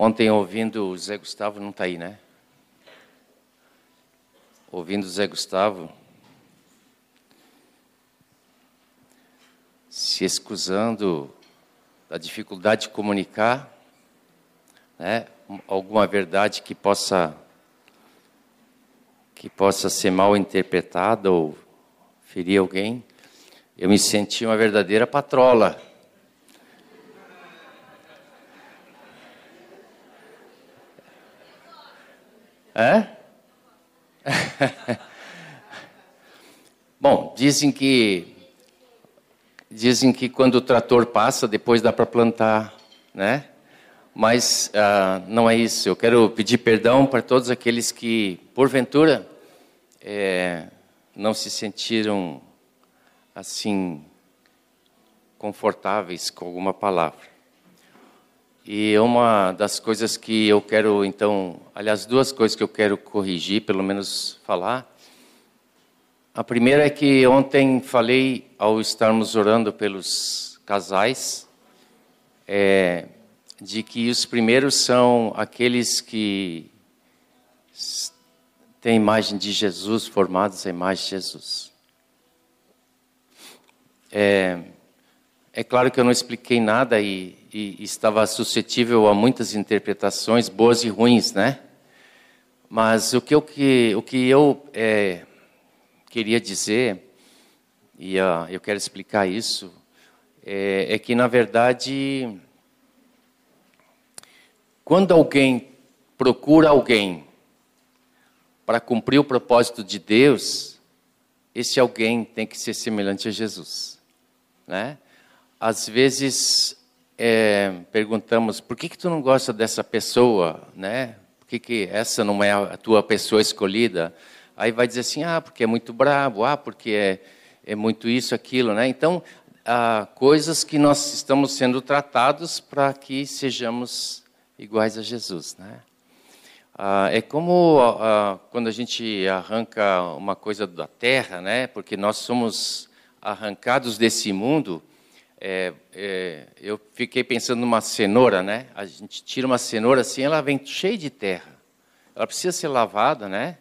Ontem, ouvindo o Zé Gustavo, não está aí, né? Ouvindo o Zé Gustavo, se excusando da dificuldade de comunicar, né? alguma verdade que possa que possa ser mal interpretada ou ferir alguém, eu me senti uma verdadeira patrola. É? Bom, dizem que dizem que quando o trator passa, depois dá para plantar, né? Mas ah, não é isso. Eu quero pedir perdão para todos aqueles que, porventura, é, não se sentiram assim confortáveis com alguma palavra. E uma das coisas que eu quero, então, aliás, duas coisas que eu quero corrigir, pelo menos falar. A primeira é que ontem falei, ao estarmos orando pelos casais, é, de que os primeiros são aqueles que têm a imagem de Jesus, formados à imagem de Jesus. É, é claro que eu não expliquei nada e, e, estava suscetível a muitas interpretações, boas e ruins, né? Mas o que eu, que, o que eu é, queria dizer, e uh, eu quero explicar isso, é, é que, na verdade, quando alguém procura alguém para cumprir o propósito de Deus, esse alguém tem que ser semelhante a Jesus, né? Às vezes é, perguntamos por que, que tu não gosta dessa pessoa, né? Por que, que essa não é a tua pessoa escolhida? Aí vai dizer assim, ah, porque é muito brabo, ah, porque é, é muito isso, aquilo, né? Então, há coisas que nós estamos sendo tratados para que sejamos iguais a Jesus, né? Ah, é como ah, quando a gente arranca uma coisa da terra, né? Porque nós somos arrancados desse mundo é, é, eu fiquei pensando numa cenoura, né? A gente tira uma cenoura assim, ela vem cheia de terra. Ela precisa ser lavada, né?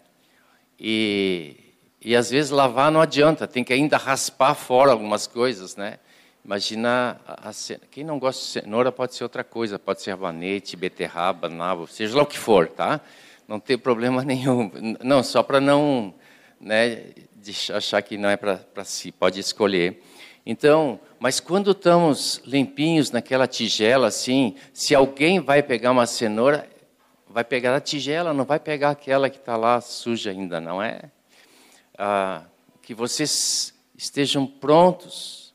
E, e às vezes lavar não adianta, tem que ainda raspar fora algumas coisas, né? Imagina, a, a, quem não gosta de cenoura pode ser outra coisa, pode ser rabanete, beterraba, nabo, seja lá o que for, tá? Não tem problema nenhum. Não, só para não né, achar que não é para si, pode escolher. Então, mas quando estamos limpinhos naquela tigela, assim, se alguém vai pegar uma cenoura, vai pegar a tigela, não vai pegar aquela que está lá suja ainda, não é? Ah, que vocês estejam prontos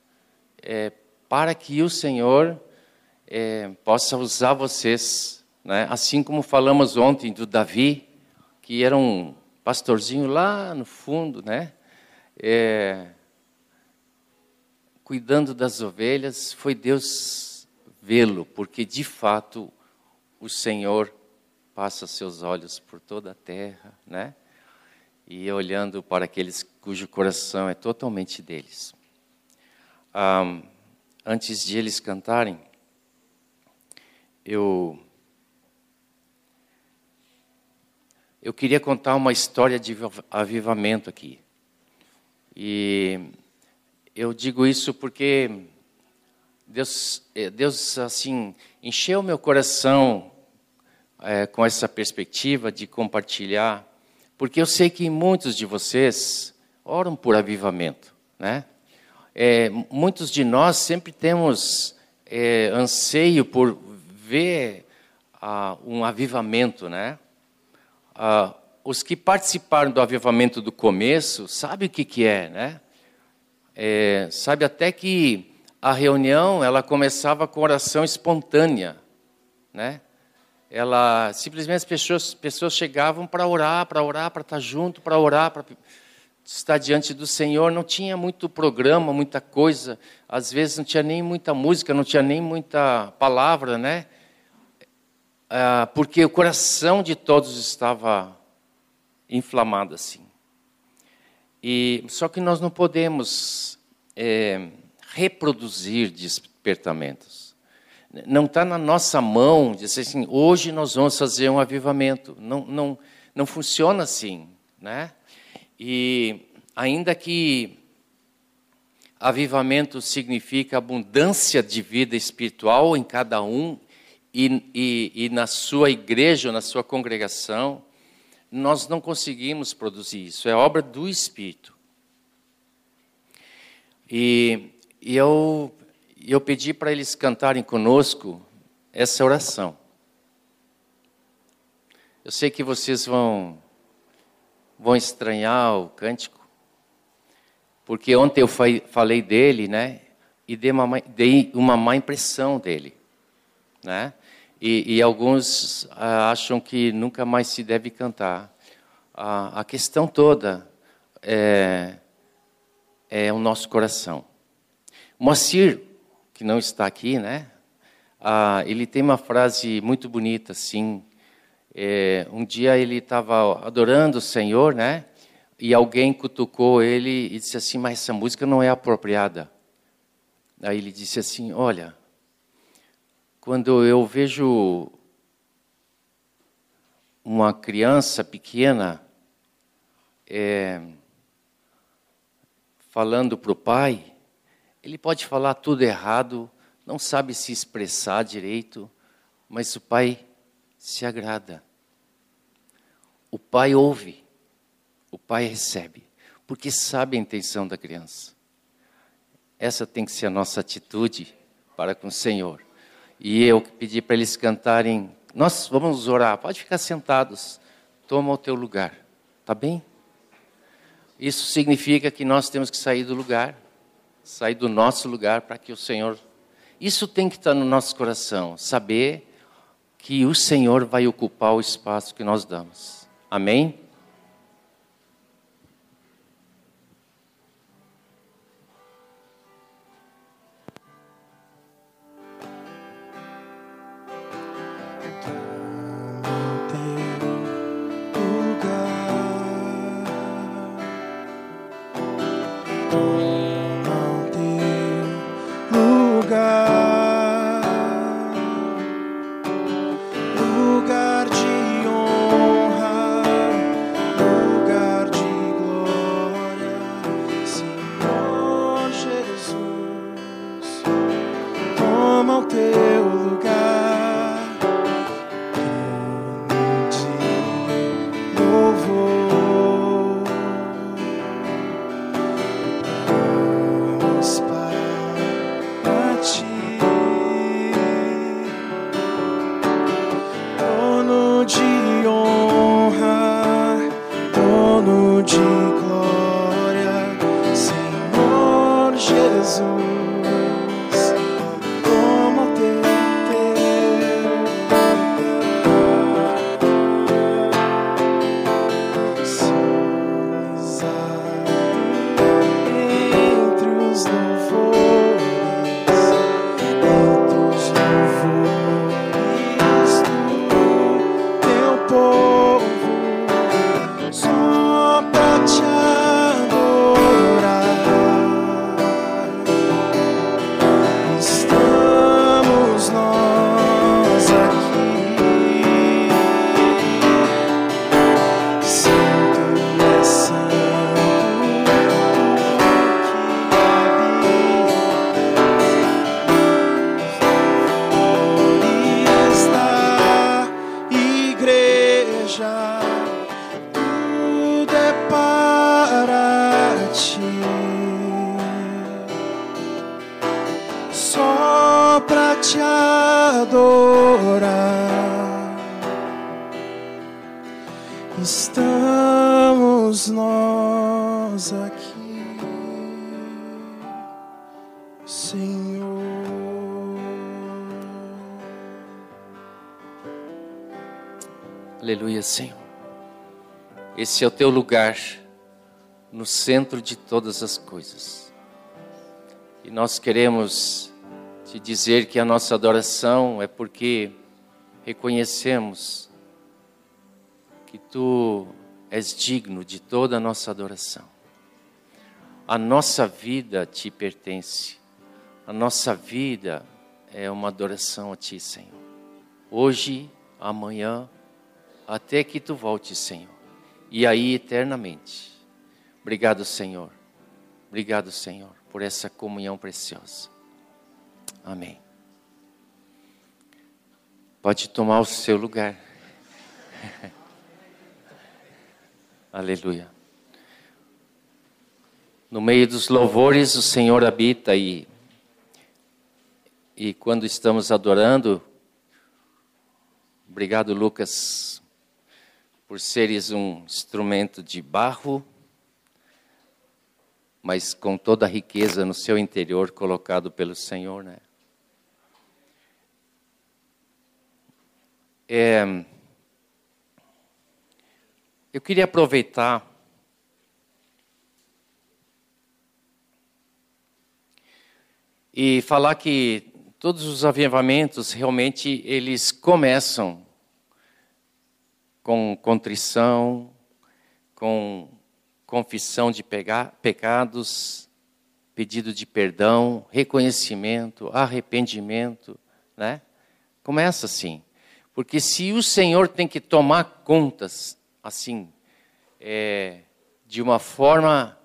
é, para que o Senhor é, possa usar vocês, né? Assim como falamos ontem do Davi, que era um pastorzinho lá no fundo, né? É, cuidando das ovelhas, foi Deus vê-lo, porque de fato o Senhor passa seus olhos por toda a terra, né? E olhando para aqueles cujo coração é totalmente deles. Um, antes de eles cantarem, eu eu queria contar uma história de avivamento aqui. E eu digo isso porque Deus, eh, Deus assim encheu meu coração é, com essa perspectiva de compartilhar, porque eu sei que muitos de vocês oram por avivamento, né? É, muitos de nós sempre temos é, anseio por ver ah, um avivamento, né? Ah, os que participaram do avivamento do começo sabem o que, que é, né? É, sabe até que a reunião ela começava com oração espontânea, né? Ela simplesmente as pessoas, pessoas chegavam para orar, para orar, para estar junto, para orar, para estar diante do Senhor. Não tinha muito programa, muita coisa. Às vezes não tinha nem muita música, não tinha nem muita palavra, né? Ah, porque o coração de todos estava inflamado assim. E só que nós não podemos é, reproduzir despertamentos. Não está na nossa mão dizer assim, hoje nós vamos fazer um avivamento. Não, não, não funciona assim, né? E ainda que avivamento significa abundância de vida espiritual em cada um e, e, e na sua igreja, na sua congregação, nós não conseguimos produzir isso. É obra do Espírito. E, e eu, eu pedi para eles cantarem conosco essa oração. Eu sei que vocês vão, vão estranhar o cântico, porque ontem eu falei dele, né? E dei uma, dei uma má impressão dele, né? E, e alguns ah, acham que nunca mais se deve cantar. A, questão toda é, é o nosso coração. Moacir, que não está aqui, né? Ah, ele tem uma frase muito bonita, assim. É, um dia ele estava adorando o Senhor, né? E alguém cutucou ele e disse assim: Mas essa música não é apropriada. Aí ele disse assim: Olha, quando eu vejo uma criança pequena é, falando para o pai, ele pode falar tudo errado, não sabe se expressar direito, mas o pai se agrada. O pai ouve, o pai recebe, porque sabe a intenção da criança. Essa tem que ser a nossa atitude para com o Senhor. E eu pedi para eles cantarem. Nós vamos orar, pode ficar sentados. Toma o teu lugar, tá bem? Isso significa que nós temos que sair do lugar, sair do nosso lugar para que o Senhor. Isso tem que estar no nosso coração, saber que o Senhor vai ocupar o espaço que nós damos. Amém? Esse é o teu lugar no centro de todas as coisas. E nós queremos te dizer que a nossa adoração é porque reconhecemos que tu és digno de toda a nossa adoração. A nossa vida te pertence. A nossa vida é uma adoração a Ti, Senhor. Hoje, amanhã, até que Tu voltes, Senhor. E aí eternamente. Obrigado, Senhor. Obrigado, Senhor, por essa comunhão preciosa. Amém. Pode tomar o seu lugar. Aleluia. No meio dos louvores, o Senhor habita e e quando estamos adorando, obrigado Lucas por seres um instrumento de barro, mas com toda a riqueza no seu interior colocado pelo Senhor, né? É, eu queria aproveitar e falar que todos os avivamentos realmente eles começam com contrição, com confissão de pecados, pedido de perdão, reconhecimento, arrependimento, né? Começa assim. Porque se o Senhor tem que tomar contas, assim, é, de uma forma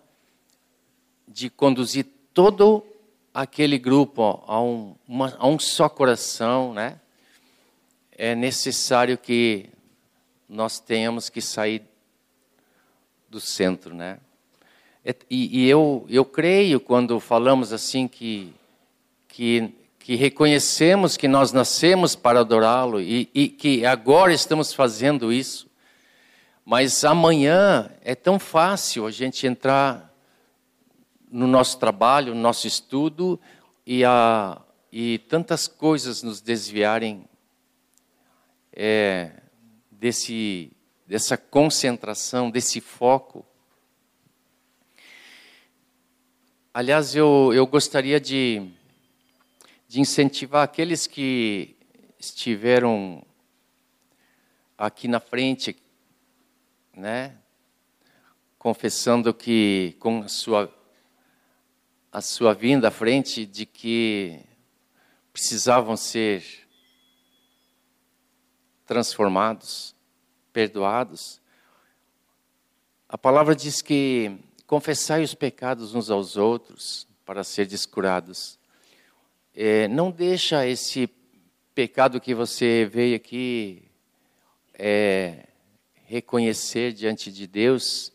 de conduzir todo aquele grupo a um, uma, a um só coração, né? É necessário que nós tenhamos que sair do centro, né? E, e eu, eu creio quando falamos assim que, que que reconhecemos que nós nascemos para adorá-lo e, e, que agora estamos fazendo isso. Mas amanhã é tão fácil a gente entrar no nosso trabalho, no nosso estudo e, a, e tantas coisas nos desviarem é, desse, dessa concentração, desse foco. Aliás, eu, eu gostaria de de incentivar aqueles que estiveram aqui na frente, né, confessando que com a sua a sua vinda à frente de que precisavam ser transformados, perdoados. A palavra diz que confessai os pecados uns aos outros para ser descurados. É, não deixa esse pecado que você veio aqui é, reconhecer diante de Deus,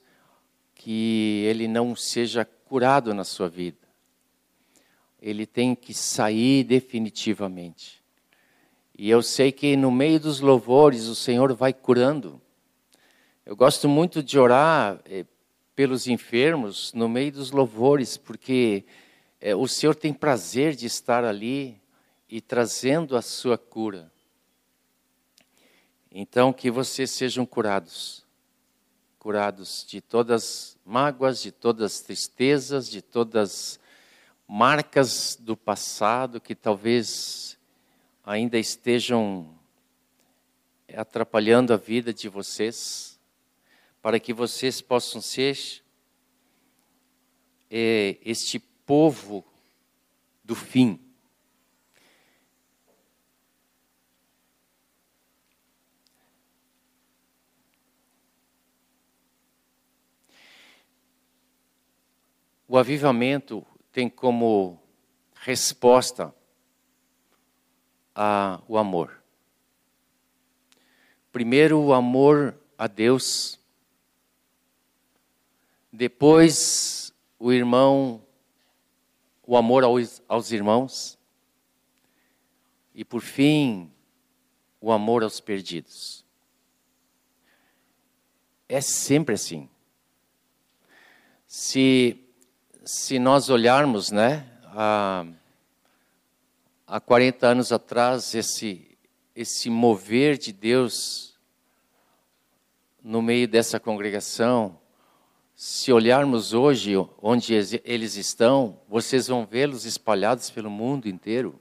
que ele não seja curado na sua vida. Ele tem que sair definitivamente. E eu sei que no meio dos louvores o Senhor vai curando. Eu gosto muito de orar é, pelos enfermos no meio dos louvores, porque é, o Senhor tem prazer de estar ali e trazendo a sua cura. Então, que vocês sejam curados, curados de todas mágoas, de todas tristezas, de todas marcas do passado que talvez ainda estejam atrapalhando a vida de vocês, para que vocês possam ser é, este povo do fim. O avivamento tem como resposta a, o amor. Primeiro, o amor a Deus. Depois, o irmão o amor aos, aos irmãos e, por fim, o amor aos perdidos. É sempre assim. Se, se nós olharmos, né, há, há 40 anos atrás, esse, esse mover de Deus no meio dessa congregação, se olharmos hoje onde eles estão, vocês vão vê-los espalhados pelo mundo inteiro,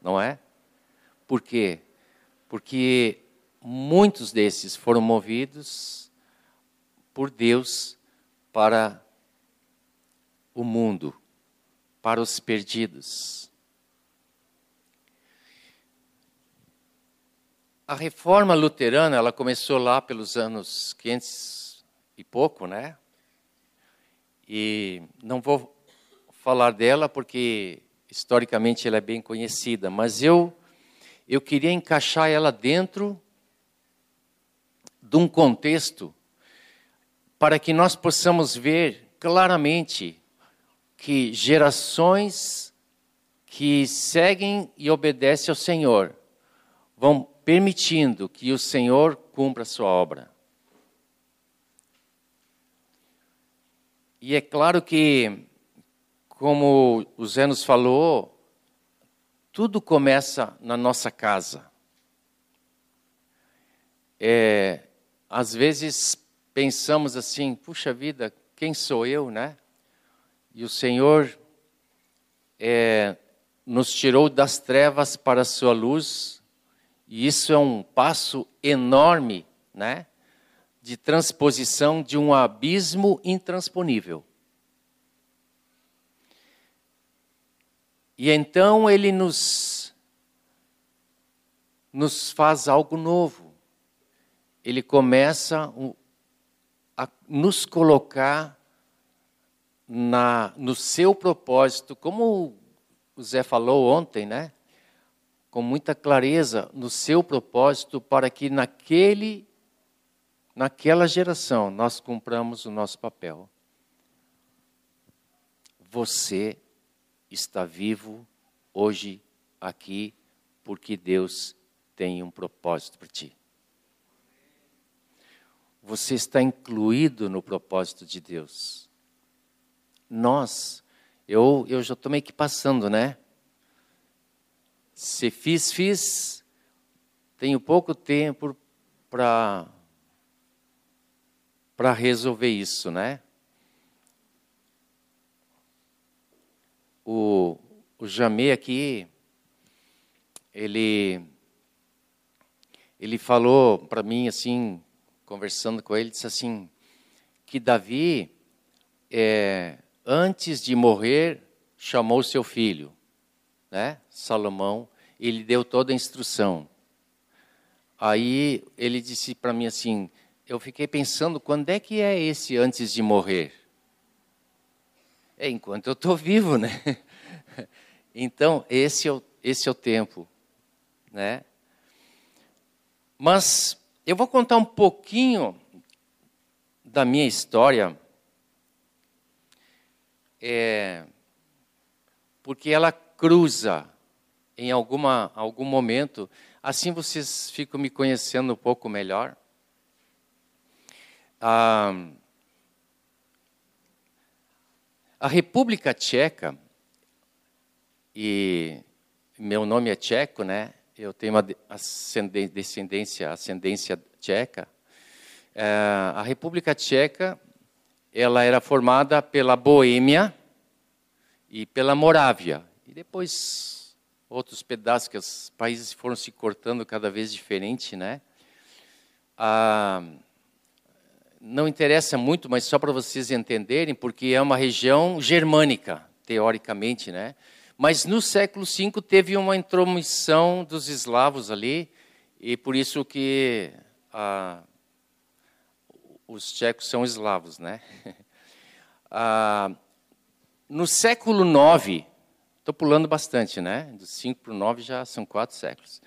não é? Por quê? Porque muitos desses foram movidos por Deus para o mundo, para os perdidos. A reforma luterana, ela começou lá pelos anos 500 e pouco, né? E não vou falar dela porque historicamente ela é bem conhecida, mas eu eu queria encaixar ela dentro de um contexto para que nós possamos ver claramente que gerações que seguem e obedecem ao Senhor vão permitindo que o Senhor cumpra a sua obra. E é claro que, como o Zé nos falou, tudo começa na nossa casa. É, às vezes pensamos assim, puxa vida, quem sou eu, né? E o Senhor é, nos tirou das trevas para a sua luz, e isso é um passo enorme, né? De transposição de um abismo intransponível. E então ele nos nos faz algo novo. Ele começa a nos colocar na, no seu propósito, como o Zé falou ontem, né? Com muita clareza no seu propósito para que naquele naquela geração nós cumpramos o nosso papel. Você está vivo hoje aqui porque Deus tem um propósito para ti. Você está incluído no propósito de Deus. Nós eu, eu já estou meio que passando, né? Se fiz, fiz, tenho pouco tempo para para resolver isso, né? O, o Jamê aqui, ele, ele falou para mim assim, conversando com ele, disse assim, que Davi é, antes de morrer, chamou seu filho, né? Salomão, e lhe deu toda a instrução. Aí ele disse para mim assim: eu fiquei pensando, quando é que é esse antes de morrer? É enquanto eu estou vivo, né? Então, esse é, o, esse é o tempo, né? Mas eu vou contar um pouquinho da minha história é, porque ela cruza em alguma, algum momento. Assim vocês ficam me conhecendo um pouco melhor. Ah, a República Tcheca, e meu nome é tcheco, né? Eu tenho uma descendência, ascendência tcheca. É, a República Tcheca ela era formada pela Boêmia e pela Morávia. Depois outros pedaços que os países foram se cortando cada vez diferente, né? Ah, não interessa muito, mas só para vocês entenderem, porque é uma região germânica, teoricamente, né? Mas no século V teve uma intromissão dos eslavos ali, e por isso que ah, os tchecos são eslavos, né? Ah, no século IX, estou pulando bastante, né? Do 5 para o 9 já são quatro séculos.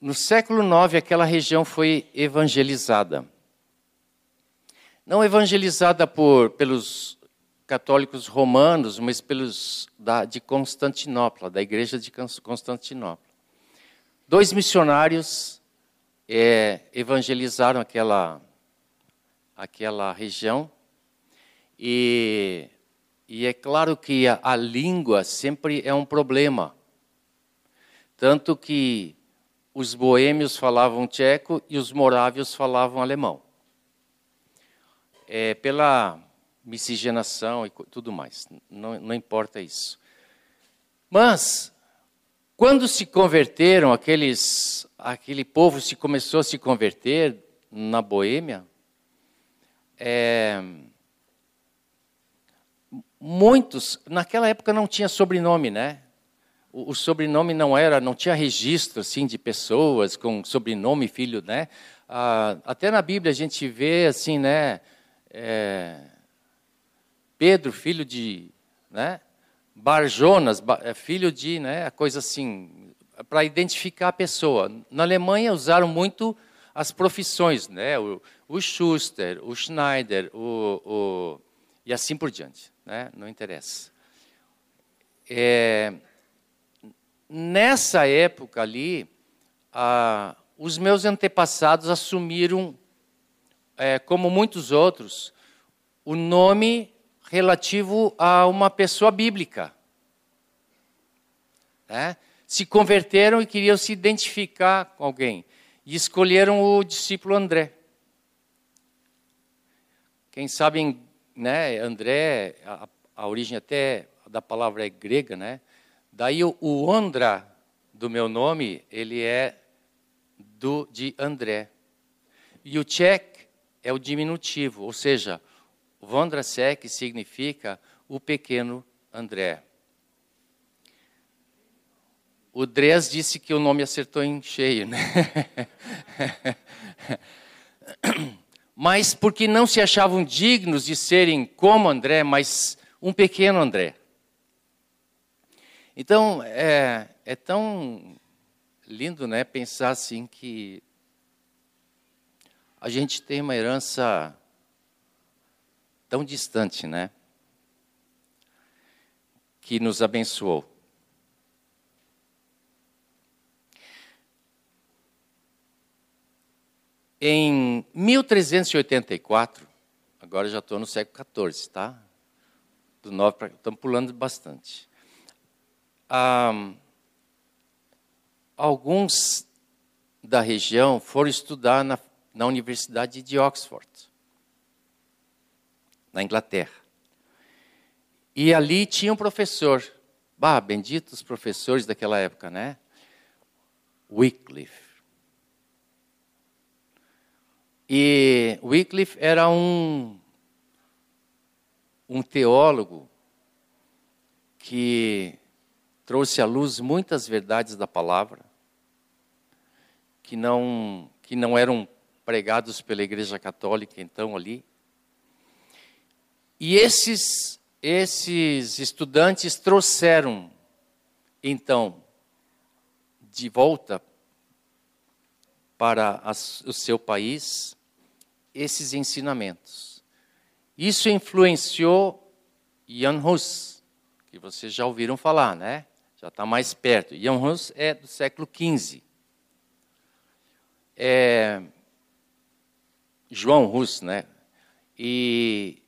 No século IX, aquela região foi evangelizada. Não evangelizada por, pelos católicos romanos, mas pelos da, de Constantinopla, da igreja de Constantinopla. Dois missionários é, evangelizaram aquela aquela região. E, e é claro que a, a língua sempre é um problema. Tanto que os boêmios falavam tcheco e os morávios falavam alemão. É, pela miscigenação e tudo mais, não, não importa isso. Mas, quando se converteram, aqueles, aquele povo se começou a se converter na Boêmia, é, muitos, naquela época não tinha sobrenome, né? o, o, sobrenome não era, não tinha registro assim de pessoas com sobrenome filho, né? Ah, até na Bíblia a gente vê assim, né? É, Pedro, filho de, né? Barjonas, é, filho de, né? Coisa assim, para identificar a pessoa. Na Alemanha usaram muito as profissões, né? O, o Schuster, o Schneider, o, o, e assim por diante, né? Não interessa. É, nessa época ali, os meus antepassados assumiram, é, como muitos outros, o nome relativo a uma pessoa bíblica. Né? Se converteram e queriam se identificar com alguém. E escolheram o discípulo André. Quem sabe, né, André, a, a origem até da palavra é grega, né? Daí o, o Andra do meu nome, ele é do de André. E o Tchek é o diminutivo, ou seja, Vondrasek significa o pequeno André. O Dres disse que o nome acertou em cheio, né? mas porque não se achavam dignos de serem como André, mas um pequeno André. Então, é, é tão lindo né, pensar assim que a gente tem uma herança tão distante, né? Que nos abençoou. Em 1384, agora já estou no século XIV, tá? Do 9 para. Estamos pulando bastante. Alguns da região foram estudar na, na Universidade de Oxford, na Inglaterra. E ali tinha um professor, bah, benditos professores daquela época, né? Wycliffe. E Wycliffe era um, um teólogo que trouxe à luz muitas verdades da palavra que não que não eram pregados pela Igreja Católica então ali. E esses esses estudantes trouxeram então de volta para o seu país esses ensinamentos. Isso influenciou Jan Hus, que vocês já ouviram falar, né? já está mais perto. Jan Hus é do século XV. É, João Hus, né? E,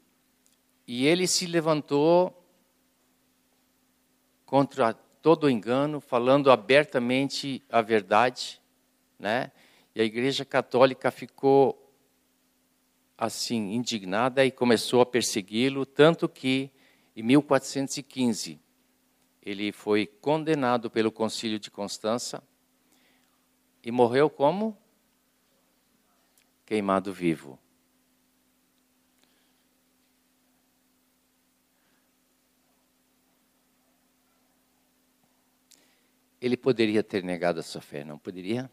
e ele se levantou contra todo engano, falando abertamente a verdade, né? E a Igreja Católica ficou assim indignada e começou a persegui-lo, tanto que em 1415 ele foi condenado pelo Concílio de Constança e morreu como? Queimado vivo. Ele poderia ter negado a sua fé, não poderia?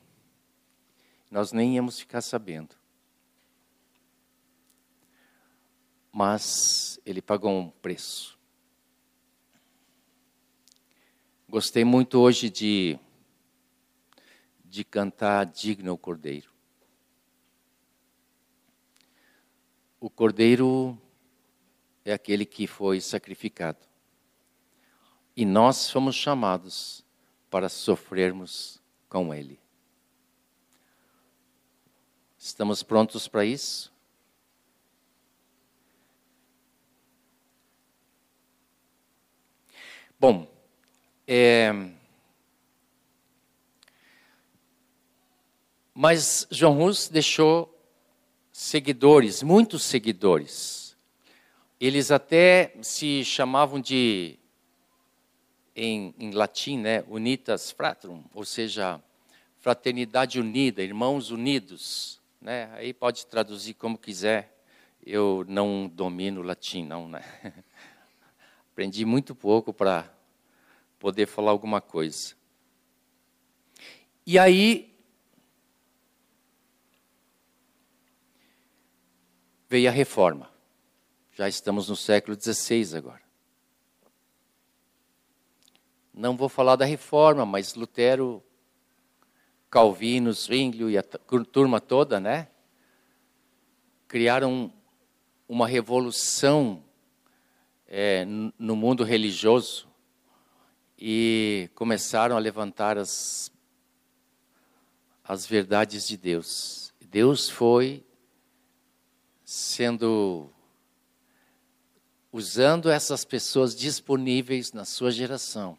Nós nem íamos ficar sabendo. Mas ele pagou um preço. Gostei muito hoje de, de cantar Digno o Cordeiro. O Cordeiro é aquele que foi sacrificado. E nós fomos chamados para sofrermos com Ele. Estamos prontos para isso? Bom, é... Mas João Rus deixou seguidores, muitos seguidores. Eles até se chamavam de, em, em latim, né, unitas fratrum, ou seja, fraternidade unida, irmãos unidos. Né? Aí pode traduzir como quiser. Eu não domino latim, não. Né? Aprendi muito pouco para poder falar alguma coisa. E aí veio a reforma. Já estamos no século XVI agora. Não vou falar da reforma, mas Lutero, Calvino, Zwinglio e a turma toda, né? Criaram uma revolução é, no mundo religioso e começaram a levantar as, as verdades de Deus. Deus foi sendo usando essas pessoas disponíveis na sua geração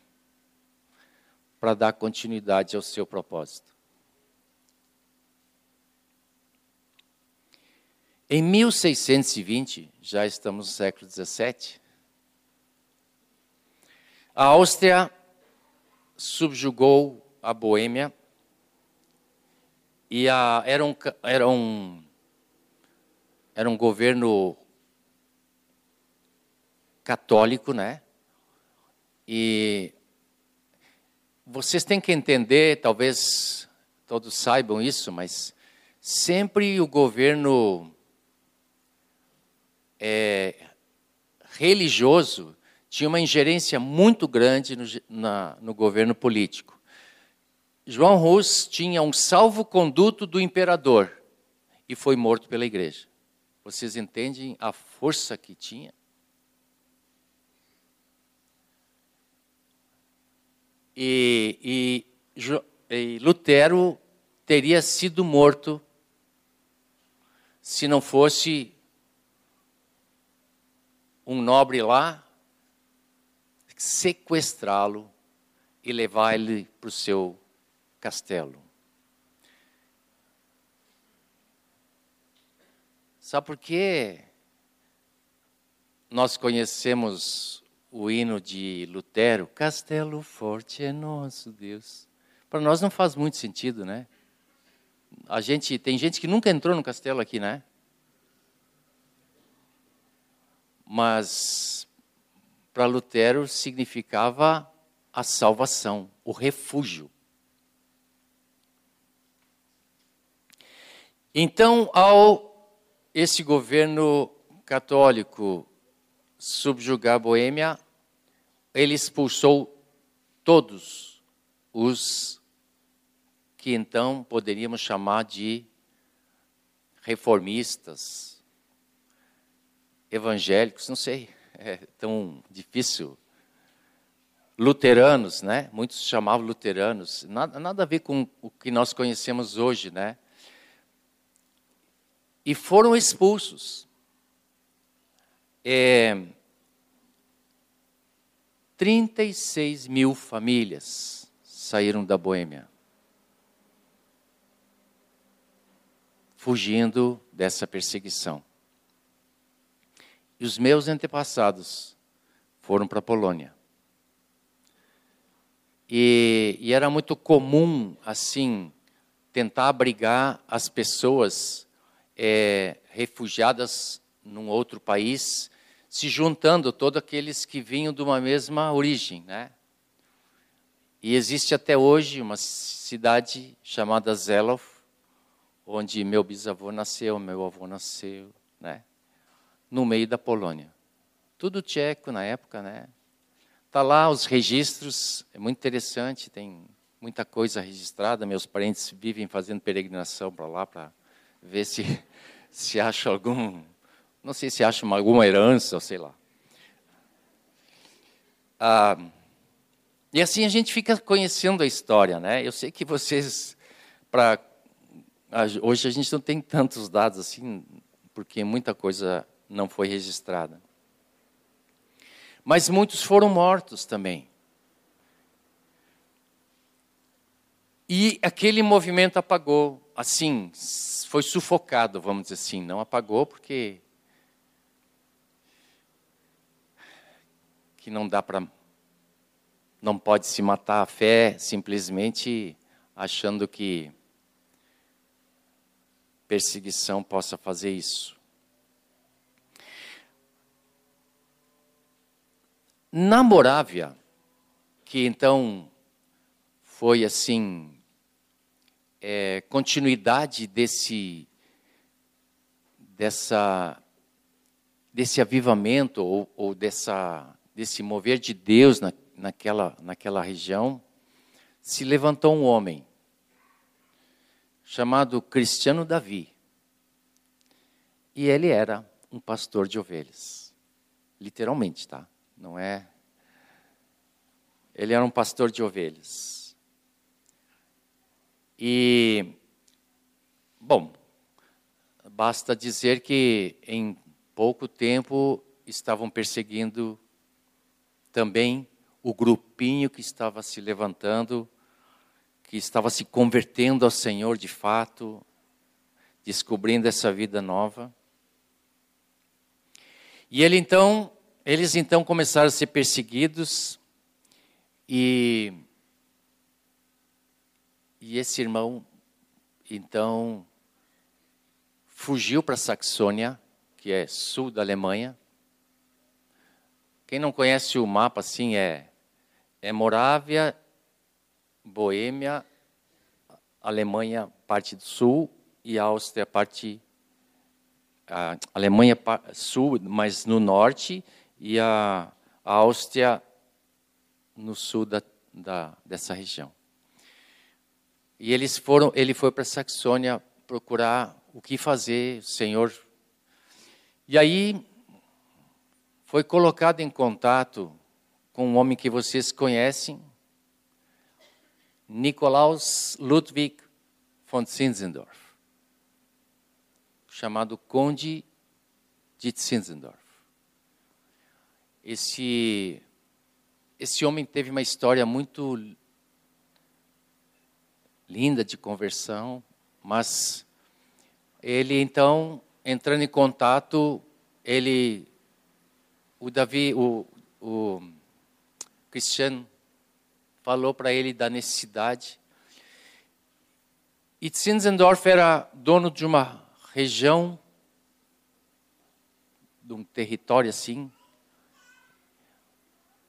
para dar continuidade ao seu propósito. Em 1620, já estamos no século 17, a Áustria subjugou a Boêmia e a, era, um, era, um, era um governo católico, né? E vocês têm que entender, talvez todos saibam isso, mas sempre o governo é, religioso tinha uma ingerência muito grande no, na, no governo político. João Rus tinha um salvo-conduto do imperador e foi morto pela igreja. Vocês entendem a força que tinha? E, e, e Lutero teria sido morto se não fosse um nobre lá sequestrá-lo e levar ele para o seu castelo. Sabe por quê? Nós conhecemos o hino de Lutero, Castelo Forte é nosso Deus. Para nós não faz muito sentido, né? A gente tem gente que nunca entrou no castelo aqui, né? Mas para Lutero significava a salvação, o refúgio. Então, ao esse governo católico subjugar a Boêmia, ele expulsou todos os que então poderíamos chamar de reformistas, evangélicos, não sei é tão difícil. Luteranos, né? Muitos chamavam luteranos. Nada, nada a ver com o que nós conhecemos hoje, né? E foram expulsos. É, 36 mil famílias saíram da Boêmia, fugindo dessa perseguição. E os meus antepassados foram para a Polônia. E, e, era muito comum, assim, tentar abrigar as pessoas é, refugiadas num outro país, se juntando todos aqueles que vinham de uma mesma origem, né? E existe até hoje uma cidade chamada Zelov, onde meu bisavô nasceu, meu avô nasceu, né? No meio da Polônia. Tudo tcheco na época, né? Tá lá os registros, é muito interessante, tem muita coisa registrada. Meus parentes vivem fazendo peregrinação para lá para ver se se acha algum, não sei se acha alguma herança, sei lá. Ah, e assim a gente fica conhecendo a história, né? Eu sei que vocês, para hoje a gente não tem tantos dados assim, porque muita coisa não foi registrada. Mas muitos foram mortos também. E aquele movimento apagou, assim, foi sufocado, vamos dizer assim. Não apagou porque que não dá para não pode se matar a fé simplesmente achando que perseguição possa fazer isso. Na Morávia, que então foi assim é, continuidade desse dessa desse avivamento ou, ou dessa desse mover de Deus na, naquela naquela região se levantou um homem chamado Cristiano Davi. E ele era um pastor de ovelhas. Literalmente tá não é ele era um pastor de ovelhas. E, bom, basta dizer que em pouco tempo estavam perseguindo também o grupinho que estava se levantando, que estava se convertendo ao Senhor de fato, descobrindo essa vida nova. E ele então, eles então começaram a ser perseguidos e, e esse irmão, então, fugiu para Saxônia, que é sul da Alemanha. Quem não conhece o mapa assim é, é Morávia, Boêmia, Alemanha, parte do sul, e Áustria, parte. A Alemanha sul, mas no norte, e a, a Áustria no sul da, da, dessa região. E eles foram, ele foi para Saxônia procurar o que fazer, o Senhor. E aí foi colocado em contato com um homem que vocês conhecem, Nikolaus Ludwig von Zinzendorf, chamado Conde de Zinzendorf. Esse esse homem teve uma história muito linda de conversão, mas ele então, entrando em contato, ele, o Davi, o, o Cristiano, falou para ele da necessidade. E Zinzendorf era dono de uma região, de um território assim,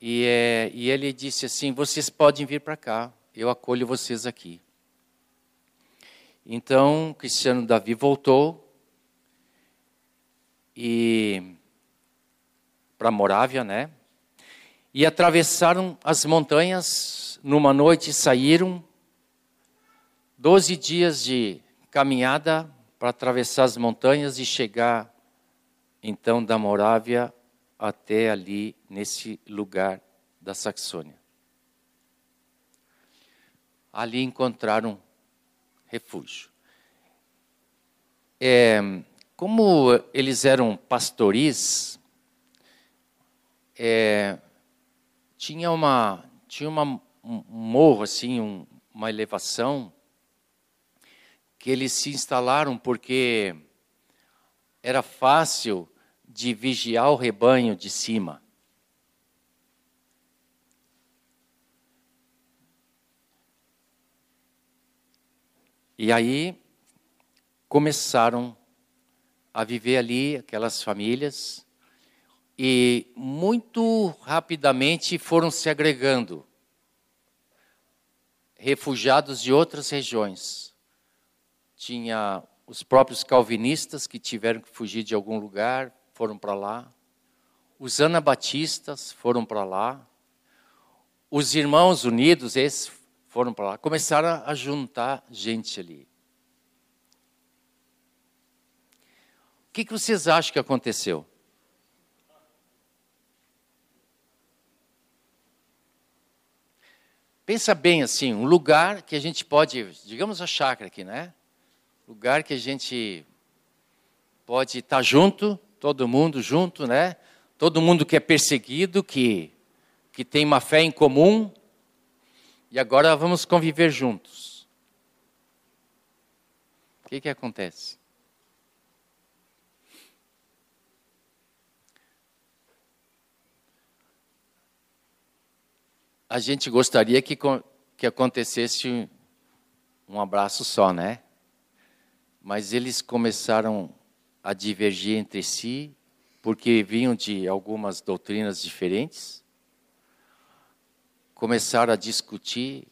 e, é, e ele disse assim: vocês podem vir para cá, eu acolho vocês aqui. Então, Cristiano Davi voltou e para Morávia, né? E atravessaram as montanhas numa noite, saíram doze dias de caminhada para atravessar as montanhas e chegar então da Morávia até ali, nesse lugar da Saxônia. Ali encontraram refúgio. É, como eles eram pastoris, é, tinha uma tinha uma, um morro assim, um, uma elevação que eles se instalaram porque era fácil de vigiar o rebanho de cima. E aí começaram a viver ali aquelas famílias e muito rapidamente foram se agregando refugiados de outras regiões. Tinha os próprios calvinistas que tiveram que fugir de algum lugar, foram para lá. Os anabatistas foram para lá. Os irmãos unidos, esses foram para lá. Começaram a juntar gente ali. O que, que vocês acham que aconteceu? Pensa bem assim, um lugar que a gente pode, digamos a chácara aqui, né? Lugar que a gente pode estar junto, todo mundo junto, né? Todo mundo que é perseguido, que, que tem uma fé em comum, e agora vamos conviver juntos. O que, que acontece? A gente gostaria que, que acontecesse um abraço só, né? Mas eles começaram a divergir entre si, porque vinham de algumas doutrinas diferentes. começaram a discutir,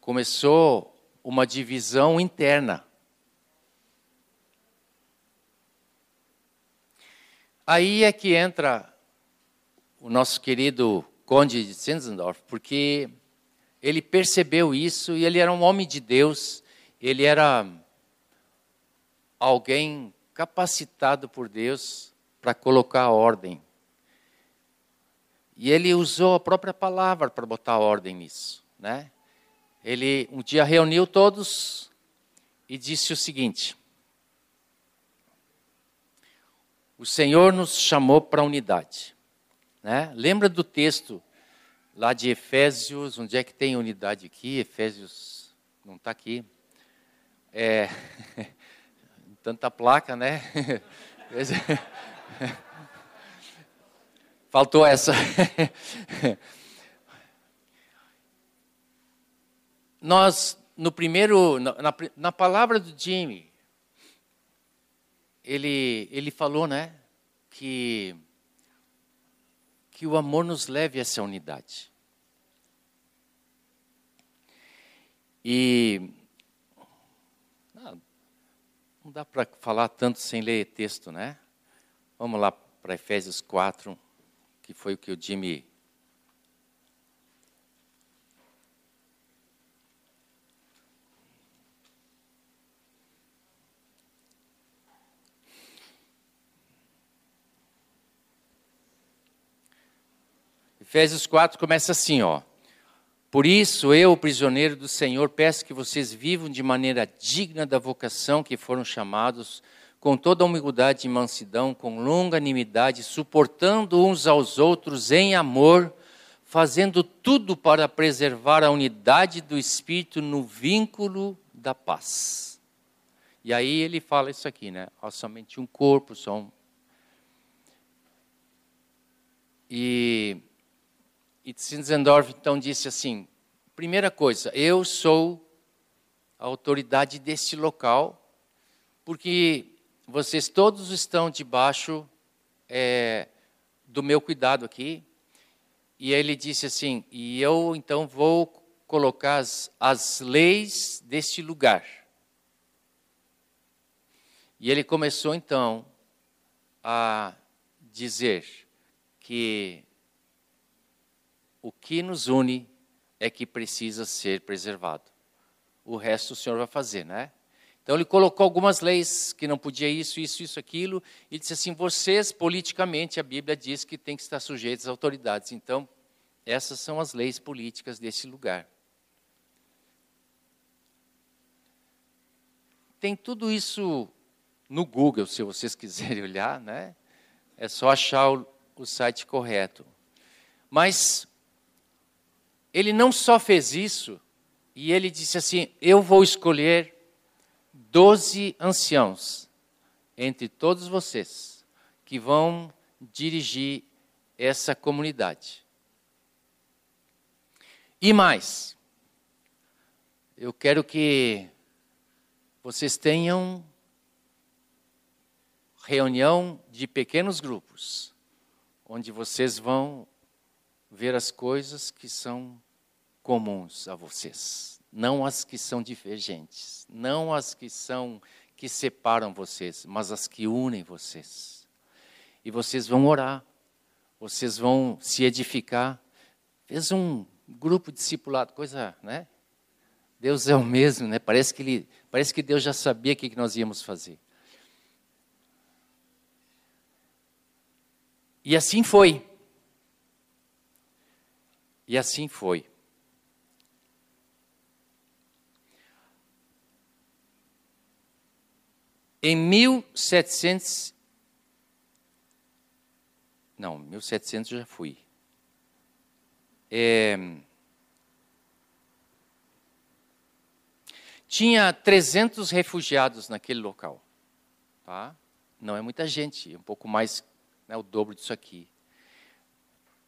começou uma divisão interna. Aí é que entra o nosso querido Conde de Zinzendorf, porque ele percebeu isso e ele era um homem de Deus, ele era alguém capacitado por Deus para colocar ordem. E ele usou a própria palavra para botar ordem nisso, né? Ele um dia reuniu todos e disse o seguinte: O Senhor nos chamou para a unidade. Né? Lembra do texto lá de Efésios, onde é que tem unidade aqui? Efésios não está aqui. É, tanta placa, né? Faltou essa. Nós, no primeiro, na, na palavra do Jimmy, ele, ele falou, né, que, que o amor nos leve a essa unidade. E dá para falar tanto sem ler texto, né? Vamos lá para Efésios 4, que foi o que o Jimmy Efésios 4 começa assim, ó. Por isso, eu, prisioneiro do Senhor, peço que vocês vivam de maneira digna da vocação que foram chamados, com toda humildade e mansidão, com longanimidade, suportando uns aos outros em amor, fazendo tudo para preservar a unidade do Espírito no vínculo da paz. E aí ele fala isso aqui, né? Há somente um corpo, só um. E e Zinzendorf então disse assim: primeira coisa, eu sou a autoridade deste local, porque vocês todos estão debaixo é, do meu cuidado aqui. E ele disse assim: e eu então vou colocar as, as leis deste lugar. E ele começou então a dizer que o que nos une é que precisa ser preservado. O resto o Senhor vai fazer, né? Então ele colocou algumas leis que não podia isso, isso, isso, aquilo, e disse assim: vocês politicamente a Bíblia diz que tem que estar sujeitos às autoridades. Então essas são as leis políticas desse lugar. Tem tudo isso no Google, se vocês quiserem olhar, né? É só achar o, o site correto. Mas ele não só fez isso, e ele disse assim: Eu vou escolher doze anciãos entre todos vocês que vão dirigir essa comunidade. E mais, eu quero que vocês tenham reunião de pequenos grupos, onde vocês vão ver as coisas que são comuns a vocês, não as que são divergentes, não as que são que separam vocês, mas as que unem vocês. E vocês vão orar, vocês vão se edificar. Fez um grupo discipulado, coisa, né? Deus é o mesmo, né? Parece que ele, parece que Deus já sabia o que nós íamos fazer. E assim foi. E assim foi. Em 1700. Não, 1700 eu já fui. É, tinha 300 refugiados naquele local. Tá? Não é muita gente, é um pouco mais, né, o dobro disso aqui.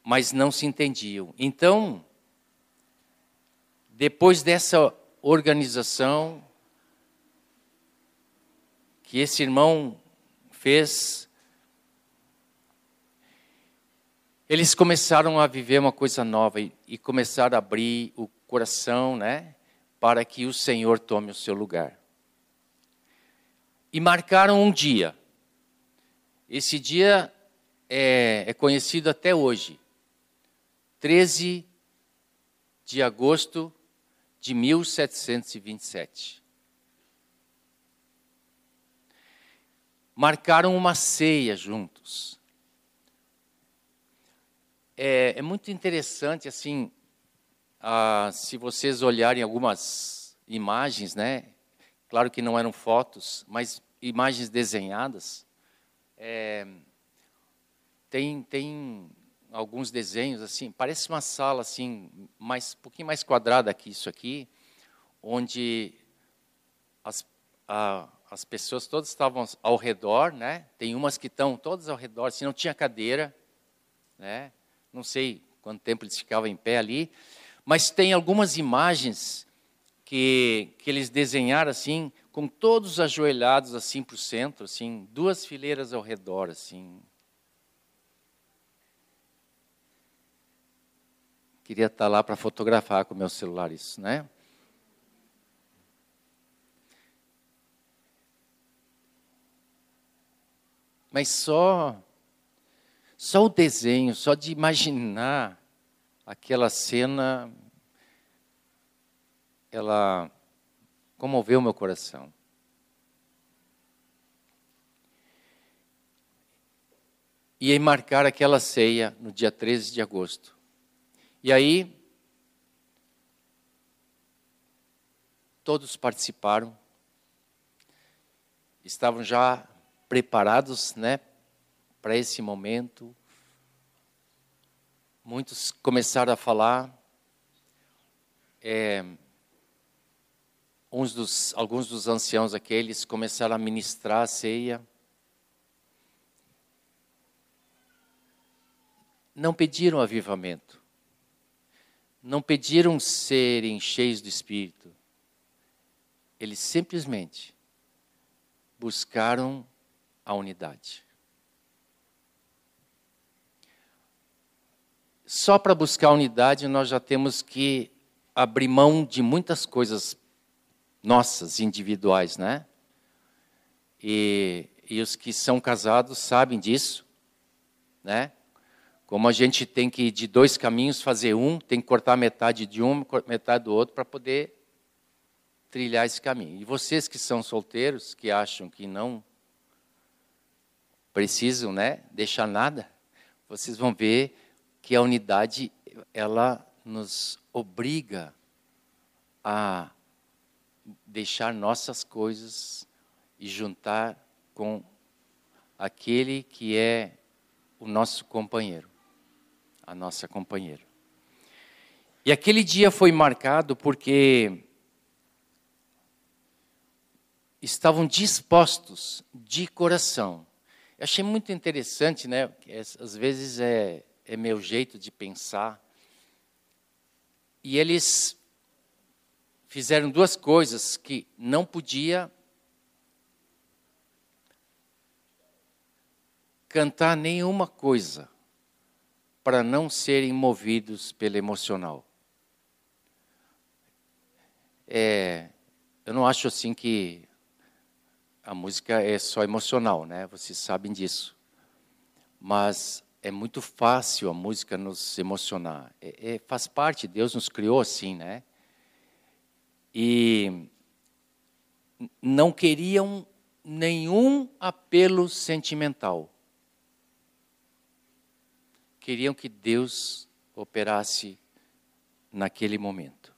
Mas não se entendiam. Então, depois dessa organização, que esse irmão fez, eles começaram a viver uma coisa nova e, e começaram a abrir o coração, né, para que o Senhor tome o seu lugar. E marcaram um dia. Esse dia é, é conhecido até hoje, 13 de agosto de 1727. Marcaram uma ceia juntos. É, é muito interessante, assim, se vocês olharem algumas imagens, né? Claro que não eram fotos, mas imagens desenhadas. É, tem, tem alguns desenhos assim, parece uma sala assim, mais um pouquinho mais quadrada que isso aqui, onde as, a, as pessoas todas estavam ao redor, né? Tem umas que estão todas ao redor, se assim, não tinha cadeira, né? Não sei quanto tempo eles ficavam em pé ali, mas tem algumas imagens que, que eles desenharam assim, com todos ajoelhados assim para o centro, assim, duas fileiras ao redor, assim, Queria estar lá para fotografar com o meu celular isso, né? Mas só só o desenho, só de imaginar aquela cena ela comoveu meu coração. E marcar aquela ceia no dia 13 de agosto. E aí, todos participaram, estavam já preparados né, para esse momento. Muitos começaram a falar. É, uns dos, alguns dos anciãos aqueles começaram a ministrar a ceia. Não pediram avivamento não pediram serem cheios do Espírito. Eles simplesmente buscaram a unidade. Só para buscar a unidade, nós já temos que abrir mão de muitas coisas nossas, individuais, né? E, e os que são casados sabem disso, né? Como a gente tem que, de dois caminhos, fazer um, tem que cortar metade de um, metade do outro, para poder trilhar esse caminho. E vocês que são solteiros, que acham que não precisam né, deixar nada, vocês vão ver que a unidade, ela nos obriga a deixar nossas coisas e juntar com aquele que é o nosso companheiro a nossa companheira. E aquele dia foi marcado porque estavam dispostos de coração. Eu achei muito interessante, né? Às vezes é, é meu jeito de pensar. E eles fizeram duas coisas que não podia cantar nenhuma coisa para não serem movidos pelo emocional. É, eu não acho assim que a música é só emocional, né? Vocês sabem disso. Mas é muito fácil a música nos emocionar. É, é, faz parte, Deus nos criou assim, né? E não queriam nenhum apelo sentimental queriam que Deus operasse naquele momento.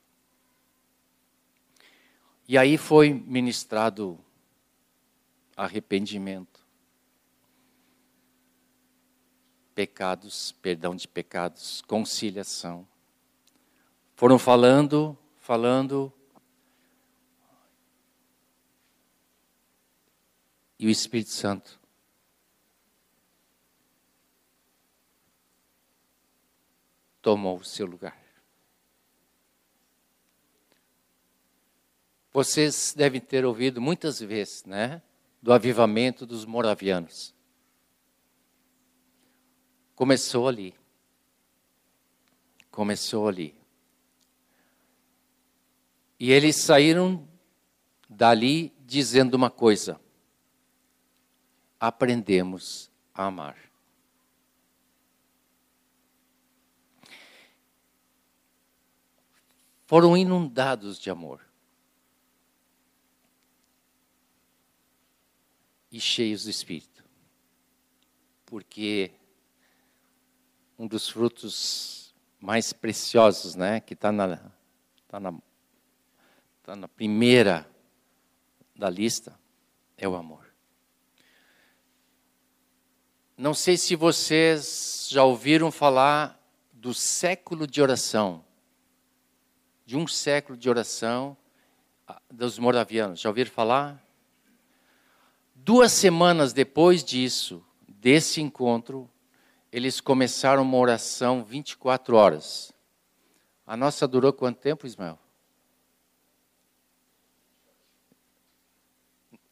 E aí foi ministrado arrependimento, pecados, perdão de pecados, conciliação. Foram falando, falando, e o Espírito Santo tomou o seu lugar. Vocês devem ter ouvido muitas vezes, né, do avivamento dos moravianos. Começou ali, começou ali. E eles saíram dali dizendo uma coisa: aprendemos a amar. Foram inundados de amor. E cheios do Espírito. Porque um dos frutos mais preciosos, né, que está na, tá na, tá na primeira da lista, é o amor. Não sei se vocês já ouviram falar do século de oração, de um século de oração dos moravianos. Já ouviram falar? Duas semanas depois disso, desse encontro, eles começaram uma oração 24 horas. A nossa durou quanto tempo, Ismael?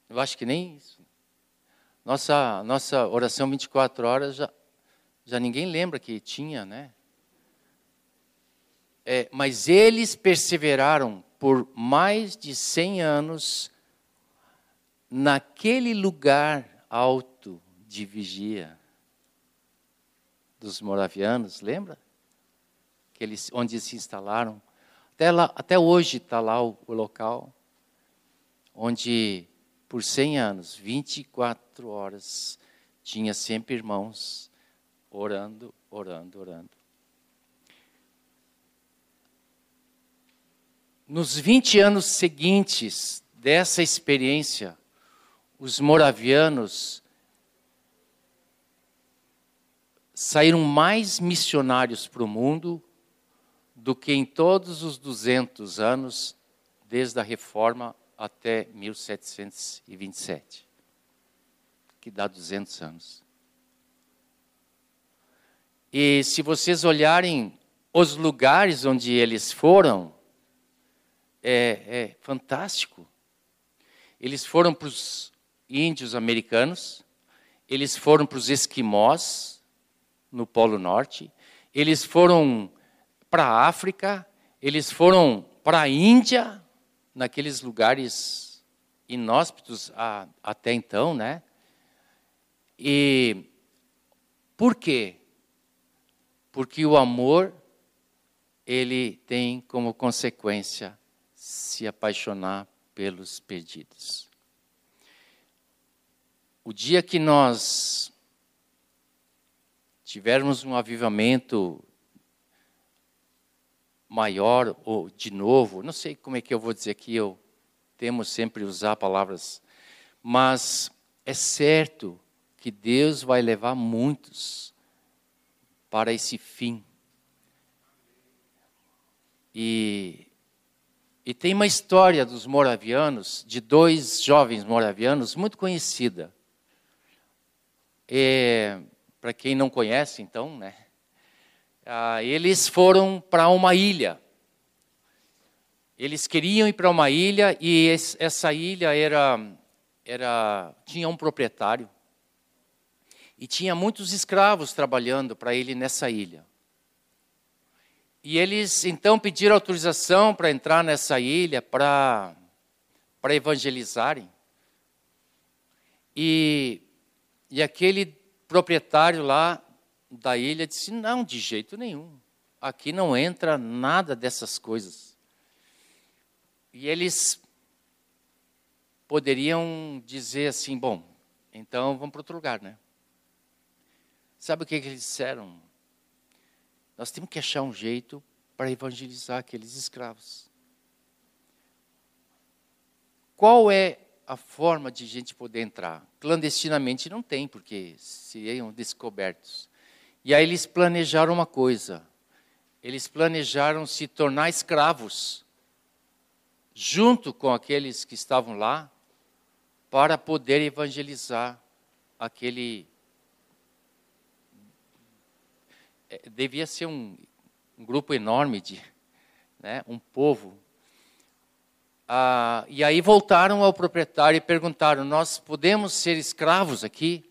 Eu acho que nem isso. Nossa, nossa oração 24 horas já, já ninguém lembra que tinha, né? É, mas eles perseveraram por mais de 100 anos naquele lugar alto de vigia dos moravianos, lembra? Que eles, onde se instalaram. Até, lá, até hoje está lá o, o local onde por 100 anos, 24 horas, tinha sempre irmãos orando, orando, orando. Nos 20 anos seguintes dessa experiência, os moravianos saíram mais missionários para o mundo do que em todos os 200 anos desde a reforma até 1727, que dá 200 anos. E se vocês olharem os lugares onde eles foram, é, é fantástico. Eles foram para os índios americanos, eles foram para os esquimós no Polo Norte, eles foram para a África, eles foram para a Índia, naqueles lugares inóspitos a, até então, né? E por quê? Porque o amor ele tem como consequência se apaixonar pelos perdidos. O dia que nós tivermos um avivamento maior ou de novo, não sei como é que eu vou dizer aqui, eu temo sempre usar palavras, mas é certo que Deus vai levar muitos para esse fim. E, e tem uma história dos moravianos, de dois jovens moravianos, muito conhecida. É, para quem não conhece, então, né? ah, eles foram para uma ilha. Eles queriam ir para uma ilha e essa ilha era, era tinha um proprietário e tinha muitos escravos trabalhando para ele nessa ilha. E eles então pediram autorização para entrar nessa ilha para para evangelizarem. E, e aquele proprietário lá da ilha disse: Não, de jeito nenhum. Aqui não entra nada dessas coisas. E eles poderiam dizer assim: Bom, então vamos para outro lugar, né? Sabe o que, que eles disseram? Nós temos que achar um jeito para evangelizar aqueles escravos. Qual é a forma de gente poder entrar? Clandestinamente não tem, porque seriam descobertos. E aí eles planejaram uma coisa. Eles planejaram se tornar escravos, junto com aqueles que estavam lá, para poder evangelizar aquele. É, devia ser um, um grupo enorme de, né, um povo. Ah, e aí voltaram ao proprietário e perguntaram: Nós podemos ser escravos aqui?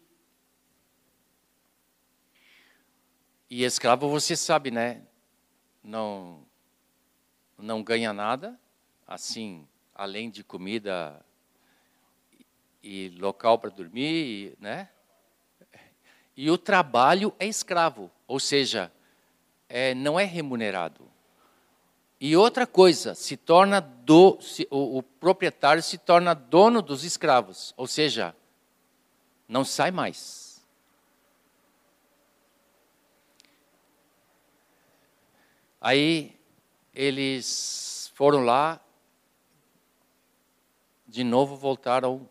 E escravo, você sabe, né? não, não ganha nada, assim, além de comida e local para dormir, né? E o trabalho é escravo, ou seja, é, não é remunerado. E outra coisa, se torna do, se, o, o proprietário se torna dono dos escravos, ou seja, não sai mais. Aí eles foram lá, de novo voltaram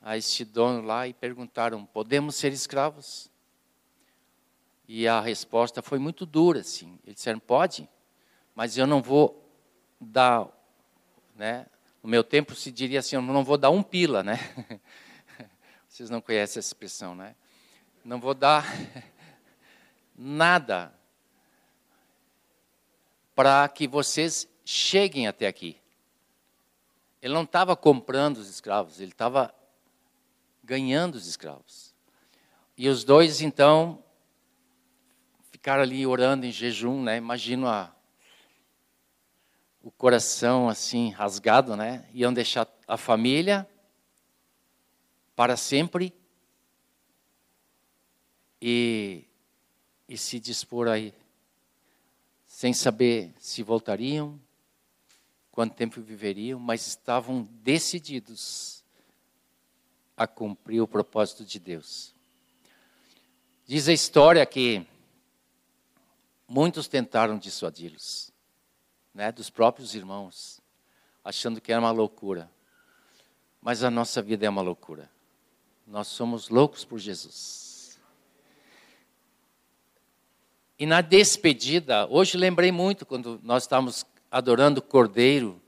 a este dono lá e perguntaram: podemos ser escravos? E a resposta foi muito dura, assim. Eles disseram: pode, mas eu não vou dar, né? No meu tempo se diria assim: eu não vou dar um pila, né? Vocês não conhecem essa expressão, né? Não vou dar nada para que vocês cheguem até aqui. Ele não estava comprando os escravos, ele estava ganhando os escravos. E os dois, então, ficaram ali orando em jejum, né? Imagino a, o coração assim rasgado, né? Iam deixar a família para sempre e, e se dispor aí, sem saber se voltariam, quanto tempo viveriam, mas estavam decididos a cumprir o propósito de Deus. Diz a história que muitos tentaram dissuadi-los, né, dos próprios irmãos, achando que era uma loucura. Mas a nossa vida é uma loucura. Nós somos loucos por Jesus. E na despedida, hoje lembrei muito quando nós estávamos adorando o Cordeiro,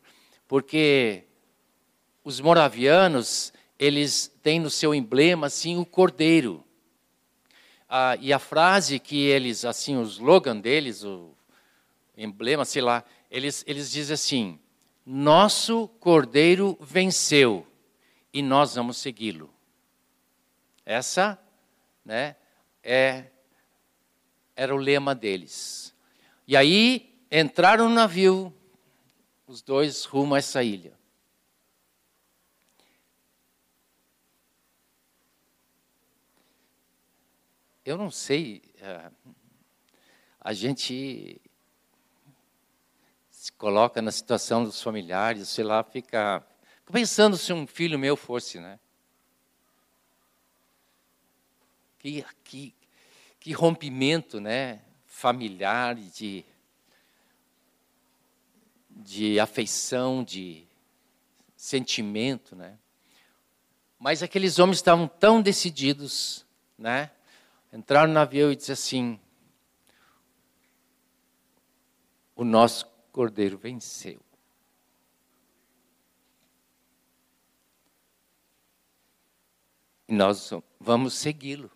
porque os moravianos, eles têm no seu emblema assim o cordeiro. Ah, e a frase que eles, assim, o slogan deles, o emblema, sei lá, eles, eles dizem assim: Nosso cordeiro venceu e nós vamos segui-lo. Essa, né, é, era o lema deles. E aí entraram no navio, os dois rumo a essa ilha. eu não sei, é, a gente coloca na situação dos familiares, sei lá, fica pensando se um filho meu fosse, né? Que, que, que rompimento, né? Familiar, de, de afeição, de sentimento, né? Mas aqueles homens estavam tão decididos, né? entraram no navio e disse assim: O nosso cordeiro venceu. E nós vamos segui-lo.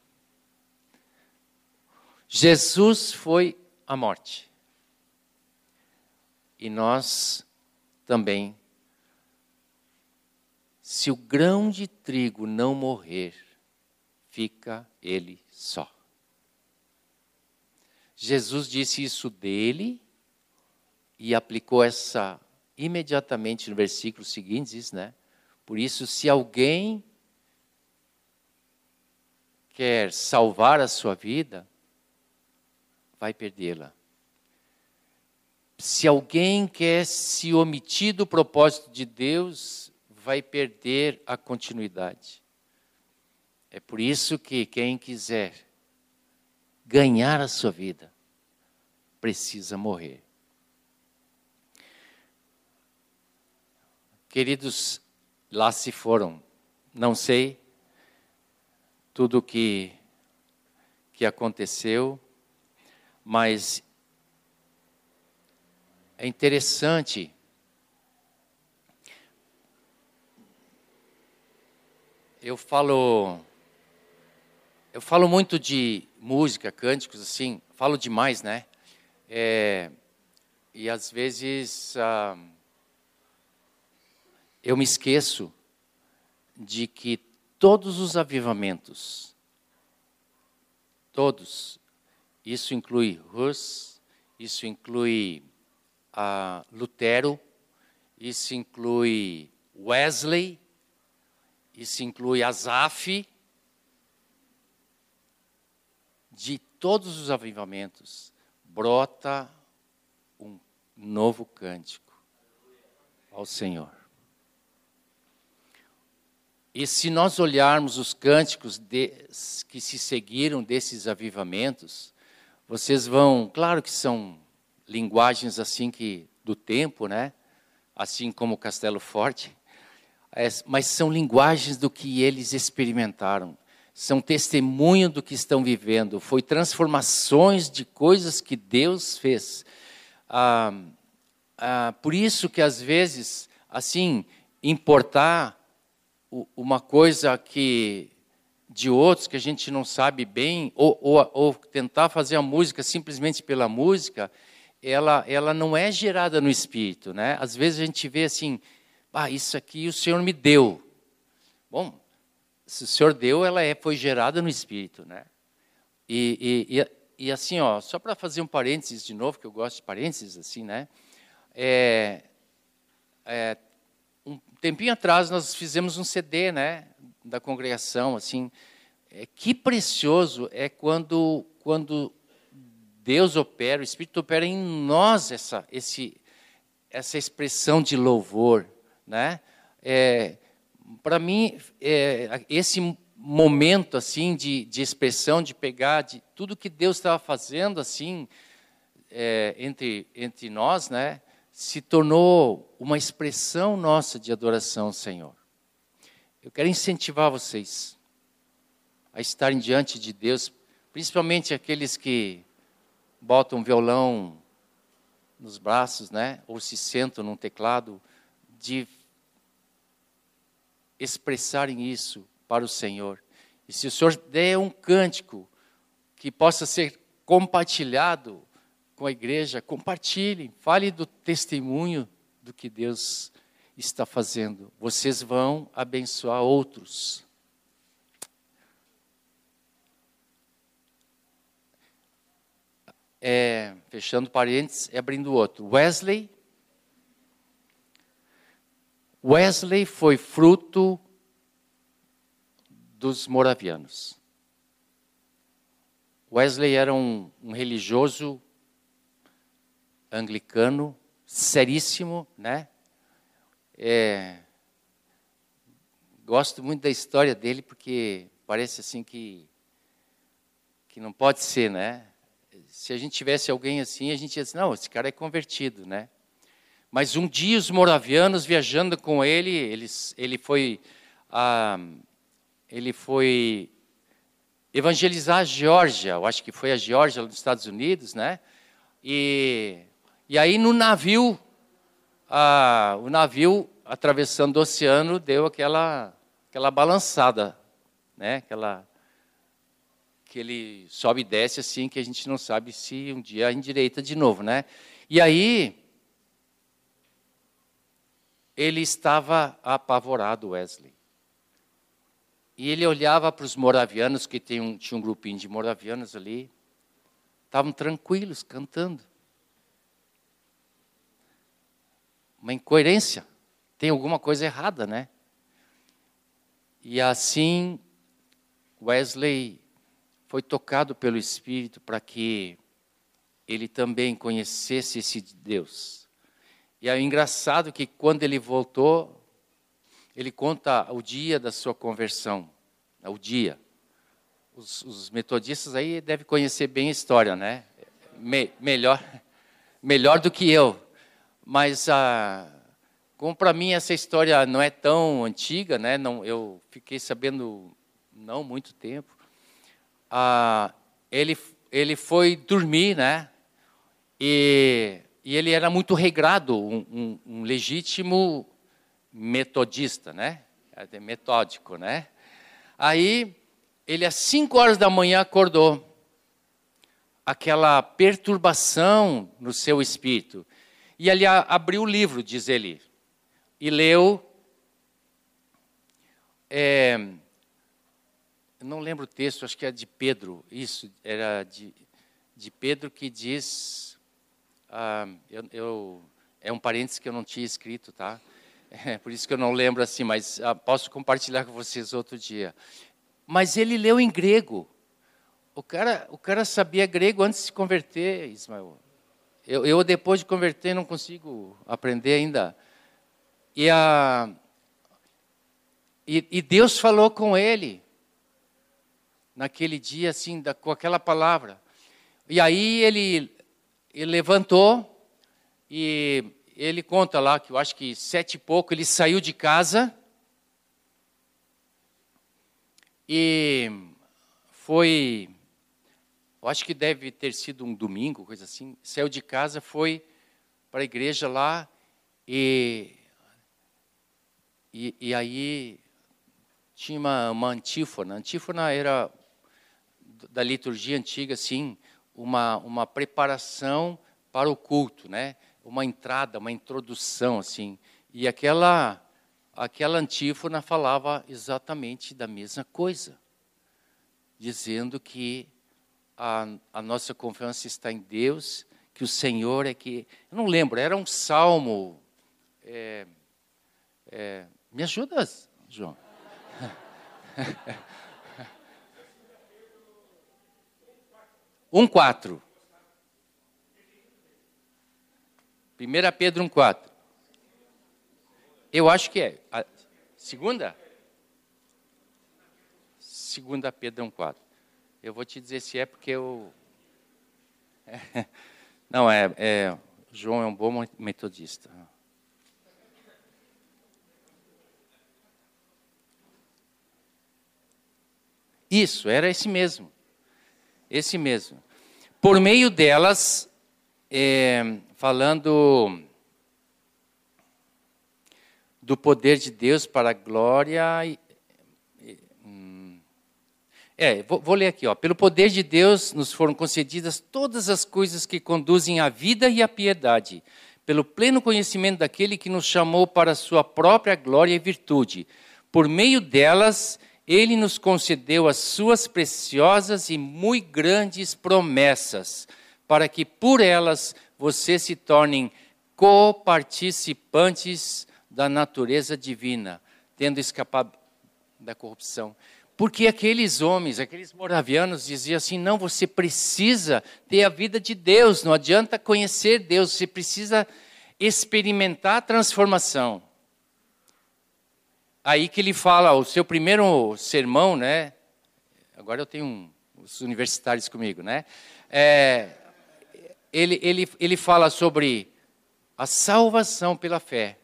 Jesus foi a morte. E nós também. Se o grão de trigo não morrer, fica ele só. Jesus disse isso dele e aplicou essa imediatamente no versículo seguinte, diz, né? Por isso, se alguém quer salvar a sua vida, vai perdê-la. Se alguém quer se omitir do propósito de Deus, vai perder a continuidade. É por isso que quem quiser ganhar a sua vida precisa morrer. Queridos, lá se foram. Não sei tudo o que, que aconteceu, mas é interessante eu falo eu falo muito de música, cânticos, assim, falo demais, né? É, e às vezes ah, eu me esqueço de que todos os avivamentos, todos, isso inclui Rus, isso inclui uh, Lutero, isso inclui Wesley, isso inclui Asaf, de todos os avivamentos, brota um novo cântico ao Senhor. E se nós olharmos os cânticos de, que se seguiram desses avivamentos, vocês vão, claro que são linguagens assim que do tempo, né? Assim como Castelo Forte, mas são linguagens do que eles experimentaram, são testemunho do que estão vivendo, foi transformações de coisas que Deus fez. Ah, ah, por isso que às vezes, assim, importar uma coisa que de outros que a gente não sabe bem, ou, ou, ou, tentar fazer a música simplesmente pela música, ela, ela não é gerada no espírito, né? Às vezes a gente vê assim, ah, isso aqui o Senhor me deu. Bom, se o Senhor deu, ela é, foi gerada no espírito, né? E, e, e, e assim, ó, só para fazer um parênteses de novo, que eu gosto de parênteses assim, né? É, é, tempinho atrás nós fizemos um CD, né, da congregação, assim, é, que precioso é quando quando Deus opera, o Espírito opera em nós essa esse essa expressão de louvor, né? É, Para mim, é, esse momento assim de, de expressão, de pegar de tudo que Deus estava fazendo assim é, entre entre nós, né? Se tornou uma expressão nossa de adoração ao Senhor. Eu quero incentivar vocês a estarem diante de Deus, principalmente aqueles que botam violão nos braços, né, ou se sentam num teclado, de expressarem isso para o Senhor. E se o Senhor der um cântico que possa ser compartilhado com a igreja, compartilhem, fale do testemunho do que Deus está fazendo. Vocês vão abençoar outros. É, fechando parênteses e abrindo outro. Wesley. Wesley foi fruto dos moravianos. Wesley era um, um religioso anglicano, seríssimo, né? É, gosto muito da história dele porque parece assim que que não pode ser, né? Se a gente tivesse alguém assim, a gente ia dizer, não, esse cara é convertido, né? Mas um dia os moravianos viajando com ele, eles, ele foi ah, ele foi evangelizar a Geórgia, eu acho que foi a Geórgia dos Estados Unidos, né? E e aí no navio, o navio atravessando o oceano deu aquela, aquela balançada, né? Aquela que ele sobe e desce assim que a gente não sabe se um dia endireita de novo, né? E aí ele estava apavorado, Wesley. E ele olhava para os moravianos, que um, tinha um grupinho de moravianos ali, estavam tranquilos, cantando. Uma incoerência. Tem alguma coisa errada, né? E assim, Wesley foi tocado pelo Espírito para que ele também conhecesse esse Deus. E é engraçado que quando ele voltou, ele conta o dia da sua conversão, o dia. Os, os metodistas aí devem conhecer bem a história, né? Me, melhor, melhor do que eu. Mas ah, como para mim essa história não é tão antiga, né? Não, eu fiquei sabendo não muito tempo. Ah, ele ele foi dormir, né? E, e ele era muito regrado, um, um, um legítimo metodista, né? Metódico, né? Aí ele às cinco horas da manhã acordou, aquela perturbação no seu espírito. E ele abriu o livro, diz ele, e leu. É, não lembro o texto, acho que é de Pedro, isso, era de, de Pedro que diz. ah, eu, eu, é um parênteses que eu não tinha escrito, tá? É, por isso que eu não lembro assim, mas ah, posso compartilhar com vocês outro dia. Mas ele leu em grego. O cara, o cara sabia grego antes de se converter, Ismael. Eu, eu depois de converter não consigo aprender ainda. E, a, e, e Deus falou com ele naquele dia, assim, da, com aquela palavra. E aí ele, ele levantou e ele conta lá que eu acho que sete e pouco ele saiu de casa e foi, eu acho que deve ter sido um domingo, coisa assim. Saiu de casa, foi para a igreja lá e, e, e aí tinha uma, uma antífona. A antífona era da liturgia antiga, assim, uma, uma preparação para o culto, né? Uma entrada, uma introdução, assim. E aquela aquela antífona falava exatamente da mesma coisa, dizendo que a, a nossa confiança está em Deus, que o Senhor é que. Eu não lembro, era um salmo. É, é, me ajuda, João. Um quatro. 1 Pedro 1,4. Eu acho que é. A segunda? Segunda Pedro 1,4. Eu vou te dizer se é porque eu. Não, é, é. João é um bom metodista. Isso, era esse mesmo. Esse mesmo. Por meio delas, é, falando do poder de Deus para a glória. É, vou, vou, ler aqui, ó. Pelo poder de Deus nos foram concedidas todas as coisas que conduzem à vida e à piedade, pelo pleno conhecimento daquele que nos chamou para a sua própria glória e virtude. Por meio delas, ele nos concedeu as suas preciosas e muito grandes promessas, para que por elas vocês se tornem coparticipantes da natureza divina, tendo escapado da corrupção. Porque aqueles homens, aqueles moravianos diziam assim: não, você precisa ter a vida de Deus, não adianta conhecer Deus, você precisa experimentar a transformação. Aí que ele fala, o seu primeiro sermão, né? Agora eu tenho um, os universitários comigo, né? É, ele, ele, ele fala sobre a salvação pela fé.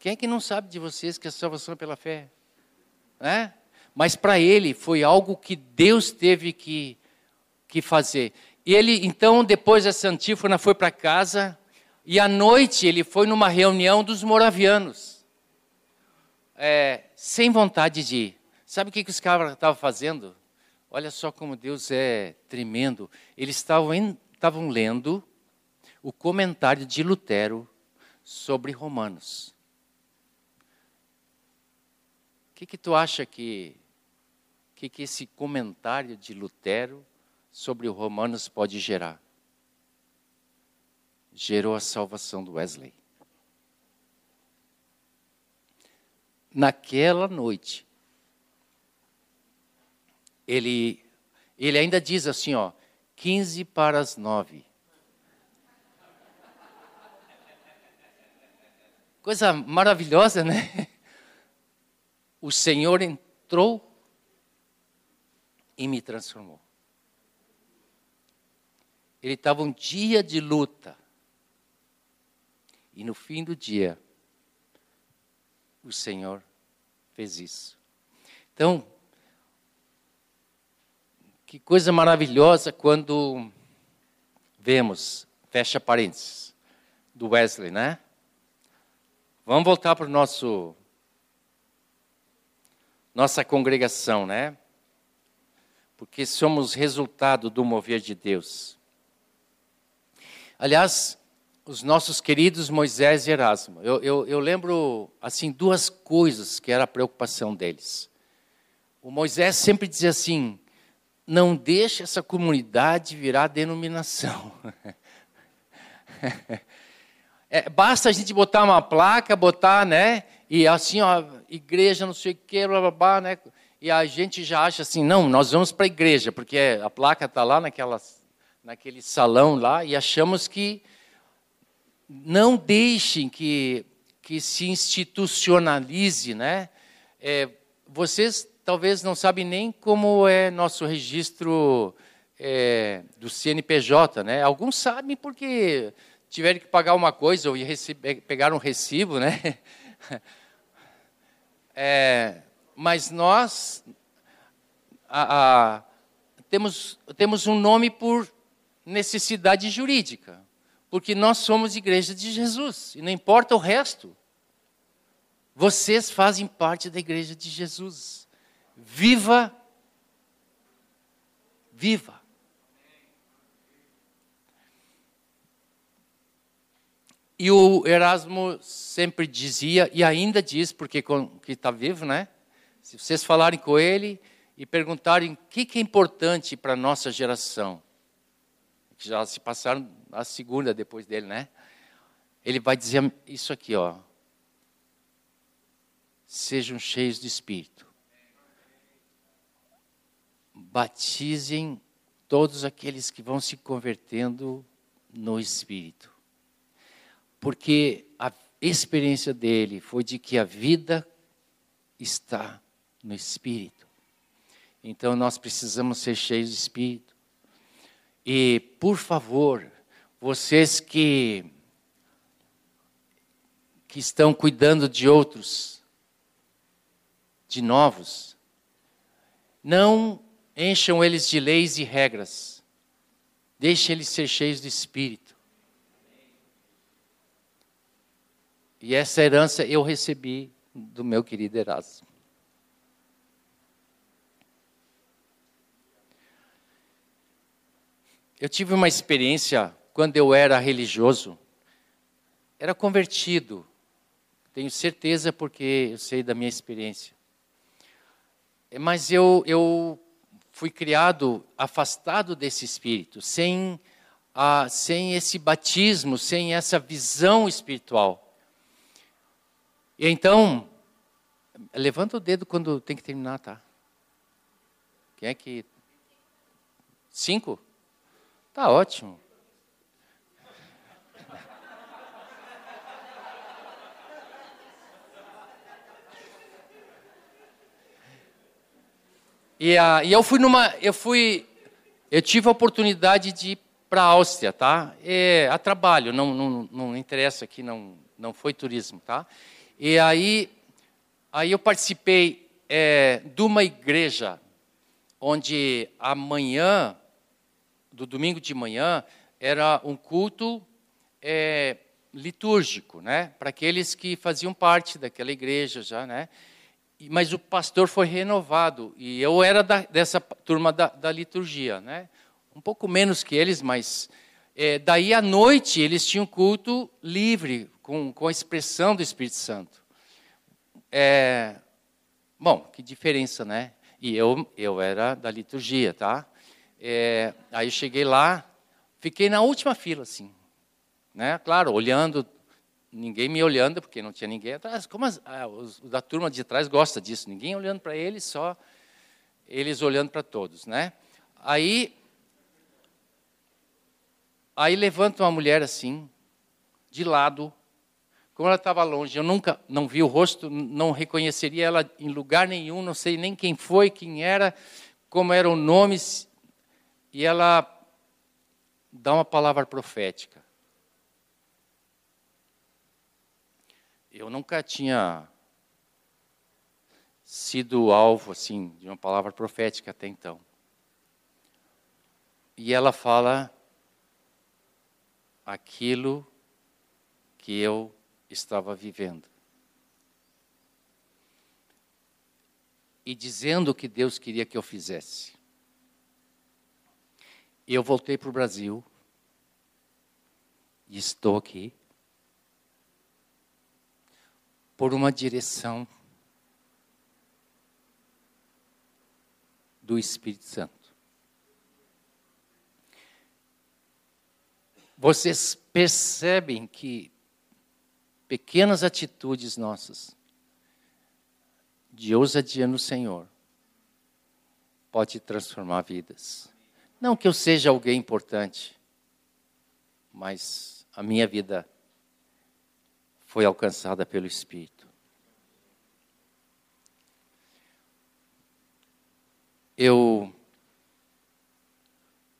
Quem é que não sabe de vocês que a salvação é pela fé? Né? Mas para ele foi algo que Deus teve que, que fazer. E ele, então, depois dessa antífona, foi para casa e à noite ele foi numa reunião dos moravianos, é, sem vontade de ir. Sabe o que, que os caras estavam fazendo? Olha só como Deus é tremendo. Eles estavam, lendo o comentário de Lutero sobre Romanos que, que tu acha que, que, que esse comentário de Lutero sobre o Romanos pode gerar? Gerou a salvação do Wesley. Naquela noite, ele, ele ainda diz assim, ó, 15 para as 9. Coisa maravilhosa, né? o Senhor entrou e me transformou. Ele estava um dia de luta. E no fim do dia, o Senhor fez isso. Então, que coisa maravilhosa quando vemos, fecha parênteses, do Wesley, né? Vamos voltar para o nosso nossa congregação, né? Porque somos resultado do mover de Deus. Aliás, os nossos queridos Moisés e Erasmo, eu, eu, eu lembro, assim, duas coisas que era a preocupação deles. O Moisés sempre dizia assim: não deixe essa comunidade virar denominação. É, basta a gente botar uma placa, botar, né? E assim, ó, igreja, não sei o que, blá, blá, blá, né? E a gente já acha assim, não, nós vamos para a igreja, porque a placa está lá naquela, naquele salão lá, e achamos que não deixem que, que se institucionalize, né? É, vocês talvez não sabem nem como é nosso registro é, do CNPJ, né? Alguns sabem porque tiveram que pagar uma coisa ou receber, pegar um recibo, né? É, mas nós a, a, temos, temos um nome por necessidade jurídica, porque nós somos igreja de Jesus, e não importa o resto. Vocês fazem parte da igreja de Jesus. Viva, viva. E o Erasmo sempre dizia, e ainda diz, porque está vivo, né? Se vocês falarem com ele e perguntarem o que, é importante para a nossa geração, que já se passaram a segunda depois dele, né? Ele vai dizer isso aqui, ó. Sejam cheios de Espírito. Batizem todos aqueles que vão se convertendo no Espírito porque a experiência dele foi de que a vida está no Espírito. Então nós precisamos ser cheios de Espírito. E, por favor, vocês que, que estão cuidando de outros, de novos, não encham eles de leis e regras. Deixem eles ser cheios de Espírito. E essa herança eu recebi do meu querido Erasmo. Eu tive uma experiência quando eu era religioso, era convertido, tenho certeza porque eu sei da minha experiência. Mas eu, eu fui criado afastado desse espírito, sem, sem esse batismo, sem essa visão espiritual. E então, levanta o dedo quando tem que terminar, tá? Quem é que. Cinco? Tá ótimo. E, uh, e eu fui numa. Eu fui. Eu tive a oportunidade de ir para a Áustria, tá? É, a trabalho, não, não, não interessa aqui, não, não foi turismo, tá? E aí, aí eu participei é, de uma igreja onde amanhã, do domingo de manhã, era um culto é, litúrgico, né? Para aqueles que faziam parte daquela igreja já, né? Mas o pastor foi renovado e eu era da, dessa turma da, da, liturgia, né? Um pouco menos que eles, mas é, daí à noite eles tinham culto livre, com, com a expressão do Espírito Santo. É, bom, que diferença, né? E eu, eu era da liturgia, tá? É, aí cheguei lá, fiquei na última fila, assim. Né? Claro, olhando, ninguém me olhando, porque não tinha ninguém atrás. Como as, ah, os, da turma de trás gosta disso, ninguém olhando para eles, só eles olhando para todos, né? Aí, aí levanta uma mulher assim, de lado, como ela estava longe, eu nunca não vi o rosto, não reconheceria ela em lugar nenhum, não sei nem quem foi, quem era, como eram os nomes. E ela dá uma palavra profética. Eu nunca tinha sido alvo assim de uma palavra profética até então. E ela fala aquilo que eu estava vivendo. E dizendo o que Deus queria que eu fizesse. Eu voltei para o Brasil e estou aqui por uma direção do Espírito Santo. Vocês percebem que pequenas atitudes nossas de ousadia no Senhor pode transformar vidas. Não que eu seja alguém importante, mas a minha vida foi alcançada pelo Espírito. Eu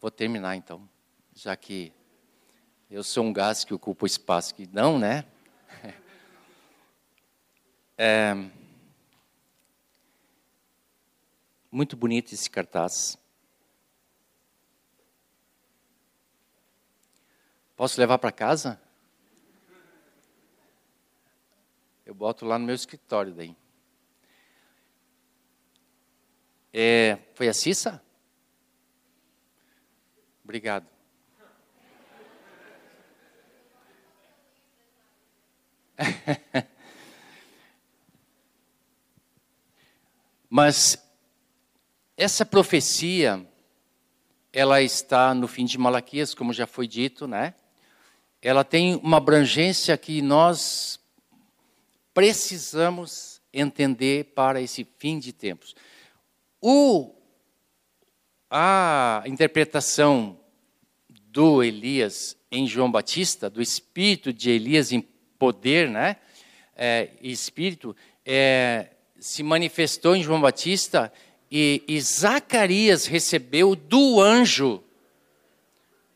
vou terminar então, já que eu sou um gás que ocupa o espaço que não, né? É, muito bonito esse cartaz. Posso levar para casa? Eu boto lá no meu escritório daí. É, foi a Cissa? Obrigado. Mas essa profecia, ela está no fim de Malaquias, como já foi dito, né? Ela tem uma abrangência que nós precisamos entender para esse fim de tempos. O, a interpretação do Elias em João Batista, do espírito de Elias em poder, né? É, espírito, é, se manifestou em João Batista e, e Zacarias recebeu do anjo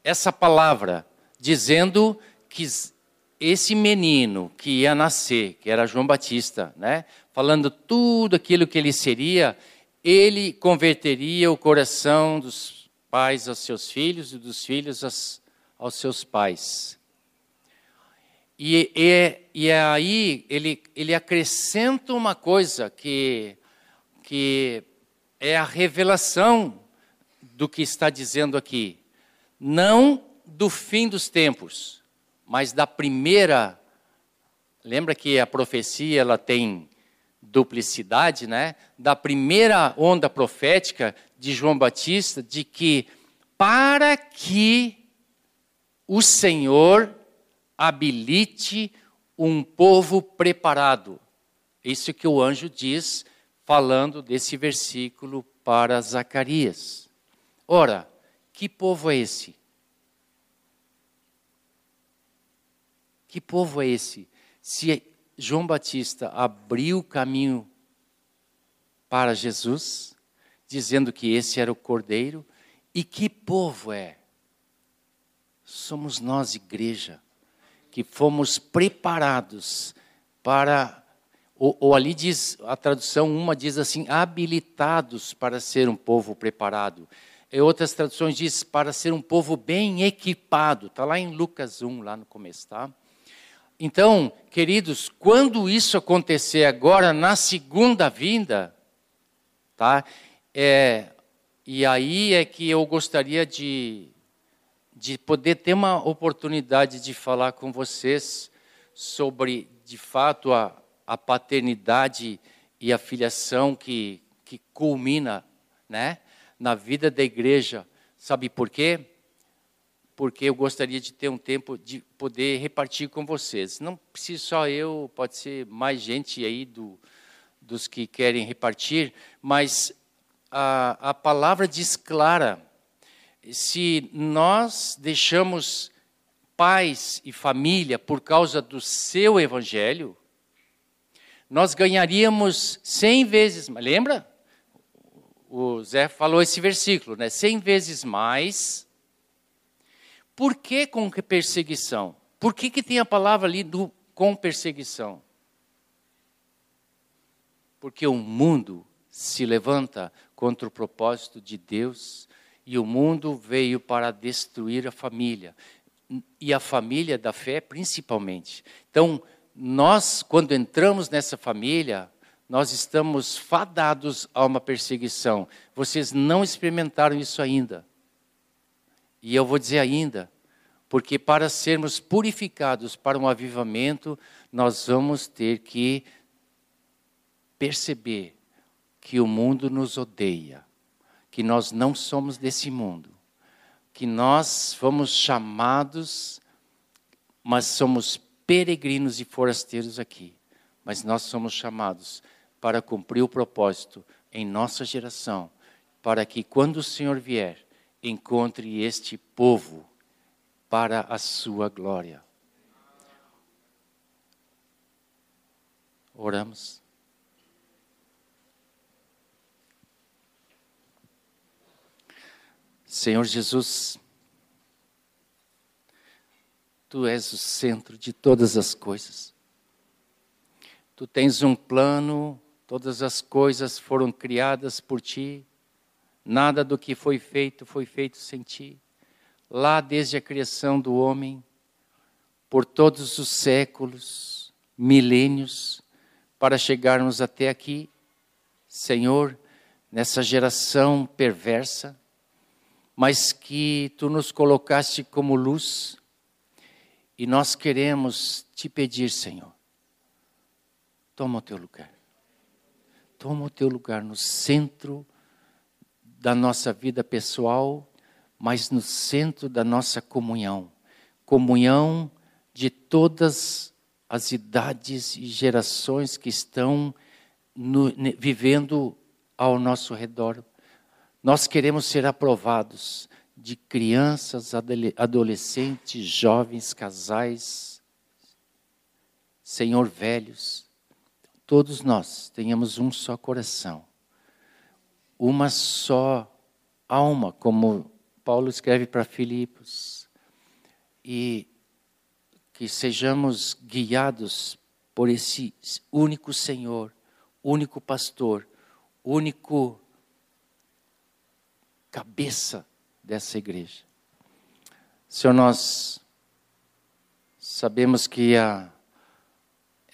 essa palavra, dizendo que esse menino que ia nascer, que era João Batista, né? Falando tudo aquilo que ele seria, ele converteria o coração dos pais aos seus filhos e dos filhos aos, aos seus pais. E, e, e aí ele, ele acrescenta uma coisa que, que é a revelação do que está dizendo aqui. Não do fim dos tempos, mas da primeira. Lembra que a profecia ela tem duplicidade, né? Da primeira onda profética de João Batista, de que para que o Senhor habilite um povo preparado. Isso que o anjo diz, falando desse versículo para Zacarias. Ora, que povo é esse? Que povo é esse? Se João Batista abriu o caminho para Jesus, dizendo que esse era o cordeiro, e que povo é? Somos nós, igreja que fomos preparados para, ou, ou, ali diz, a tradução, uma diz assim, habilitados para ser um povo preparado. Outras traduções diz para ser um povo bem equipado. Está lá em Lucas 1, lá no começo, tá? Então, queridos, quando isso acontecer agora na segunda vinda, tá? É, e aí é que eu gostaria de de poder ter uma oportunidade de falar com vocês sobre, de fato, a, a paternidade e a filiação que, que culmina né, na vida da igreja. Sabe por quê? Porque eu gostaria de ter um tempo de poder repartir com vocês. Não precisa só eu, pode ser mais gente aí do, dos que querem repartir, mas a, a palavra diz clara se nós deixamos pais e família por causa do seu evangelho, nós ganharíamos cem vezes, lembra? O Zé falou esse versículo, né? Cem vezes mais. Por que com perseguição? Por que, que tem a palavra ali do com perseguição? Porque o mundo se levanta contra o propósito de Deus e o mundo veio para destruir a família. E a família da fé, principalmente. Então, nós, quando entramos nessa família, nós estamos fadados a uma perseguição. Vocês não experimentaram isso ainda. E eu vou dizer ainda, porque para sermos purificados para um avivamento, nós vamos ter que perceber que o mundo nos odeia que nós não somos desse mundo, que nós fomos chamados mas somos peregrinos e forasteiros aqui. Mas nós somos chamados para cumprir o propósito em nossa geração, para que quando o Senhor vier, encontre este povo para a sua glória. Oramos. Senhor Jesus, Tu és o centro de todas as coisas. Tu tens um plano, todas as coisas foram criadas por Ti, nada do que foi feito foi feito sem Ti. Lá desde a criação do homem, por todos os séculos, milênios, para chegarmos até aqui, Senhor, nessa geração perversa, mas que tu nos colocaste como luz, e nós queremos te pedir, Senhor, toma o teu lugar. Toma o teu lugar no centro da nossa vida pessoal, mas no centro da nossa comunhão. Comunhão de todas as idades e gerações que estão no, vivendo ao nosso redor. Nós queremos ser aprovados de crianças, adolescentes, jovens, casais, Senhor, velhos, todos nós tenhamos um só coração, uma só alma, como Paulo escreve para Filipos, e que sejamos guiados por esse único Senhor, único pastor, único cabeça dessa igreja. Senhor, nós sabemos que a,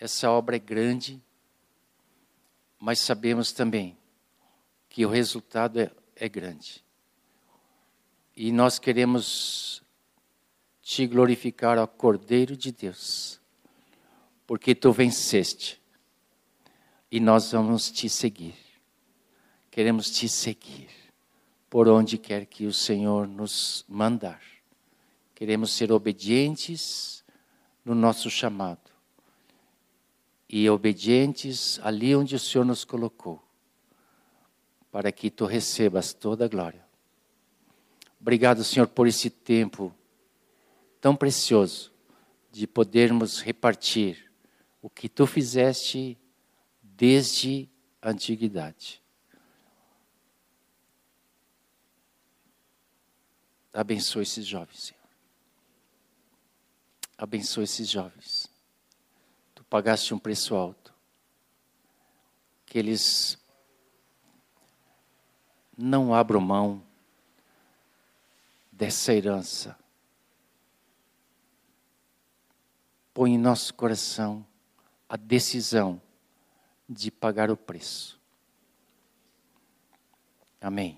essa obra é grande, mas sabemos também que o resultado é, é grande. E nós queremos te glorificar ao Cordeiro de Deus, porque tu venceste e nós vamos te seguir. Queremos te seguir por onde quer que o Senhor nos mandar. Queremos ser obedientes no nosso chamado e obedientes ali onde o Senhor nos colocou, para que tu recebas toda a glória. Obrigado, Senhor, por esse tempo tão precioso de podermos repartir o que tu fizeste desde a antiguidade. Abençoe esses jovens, Senhor. Abençoe esses jovens. Tu pagaste um preço alto. Que eles não abram mão dessa herança. Põe em nosso coração a decisão de pagar o preço. Amém.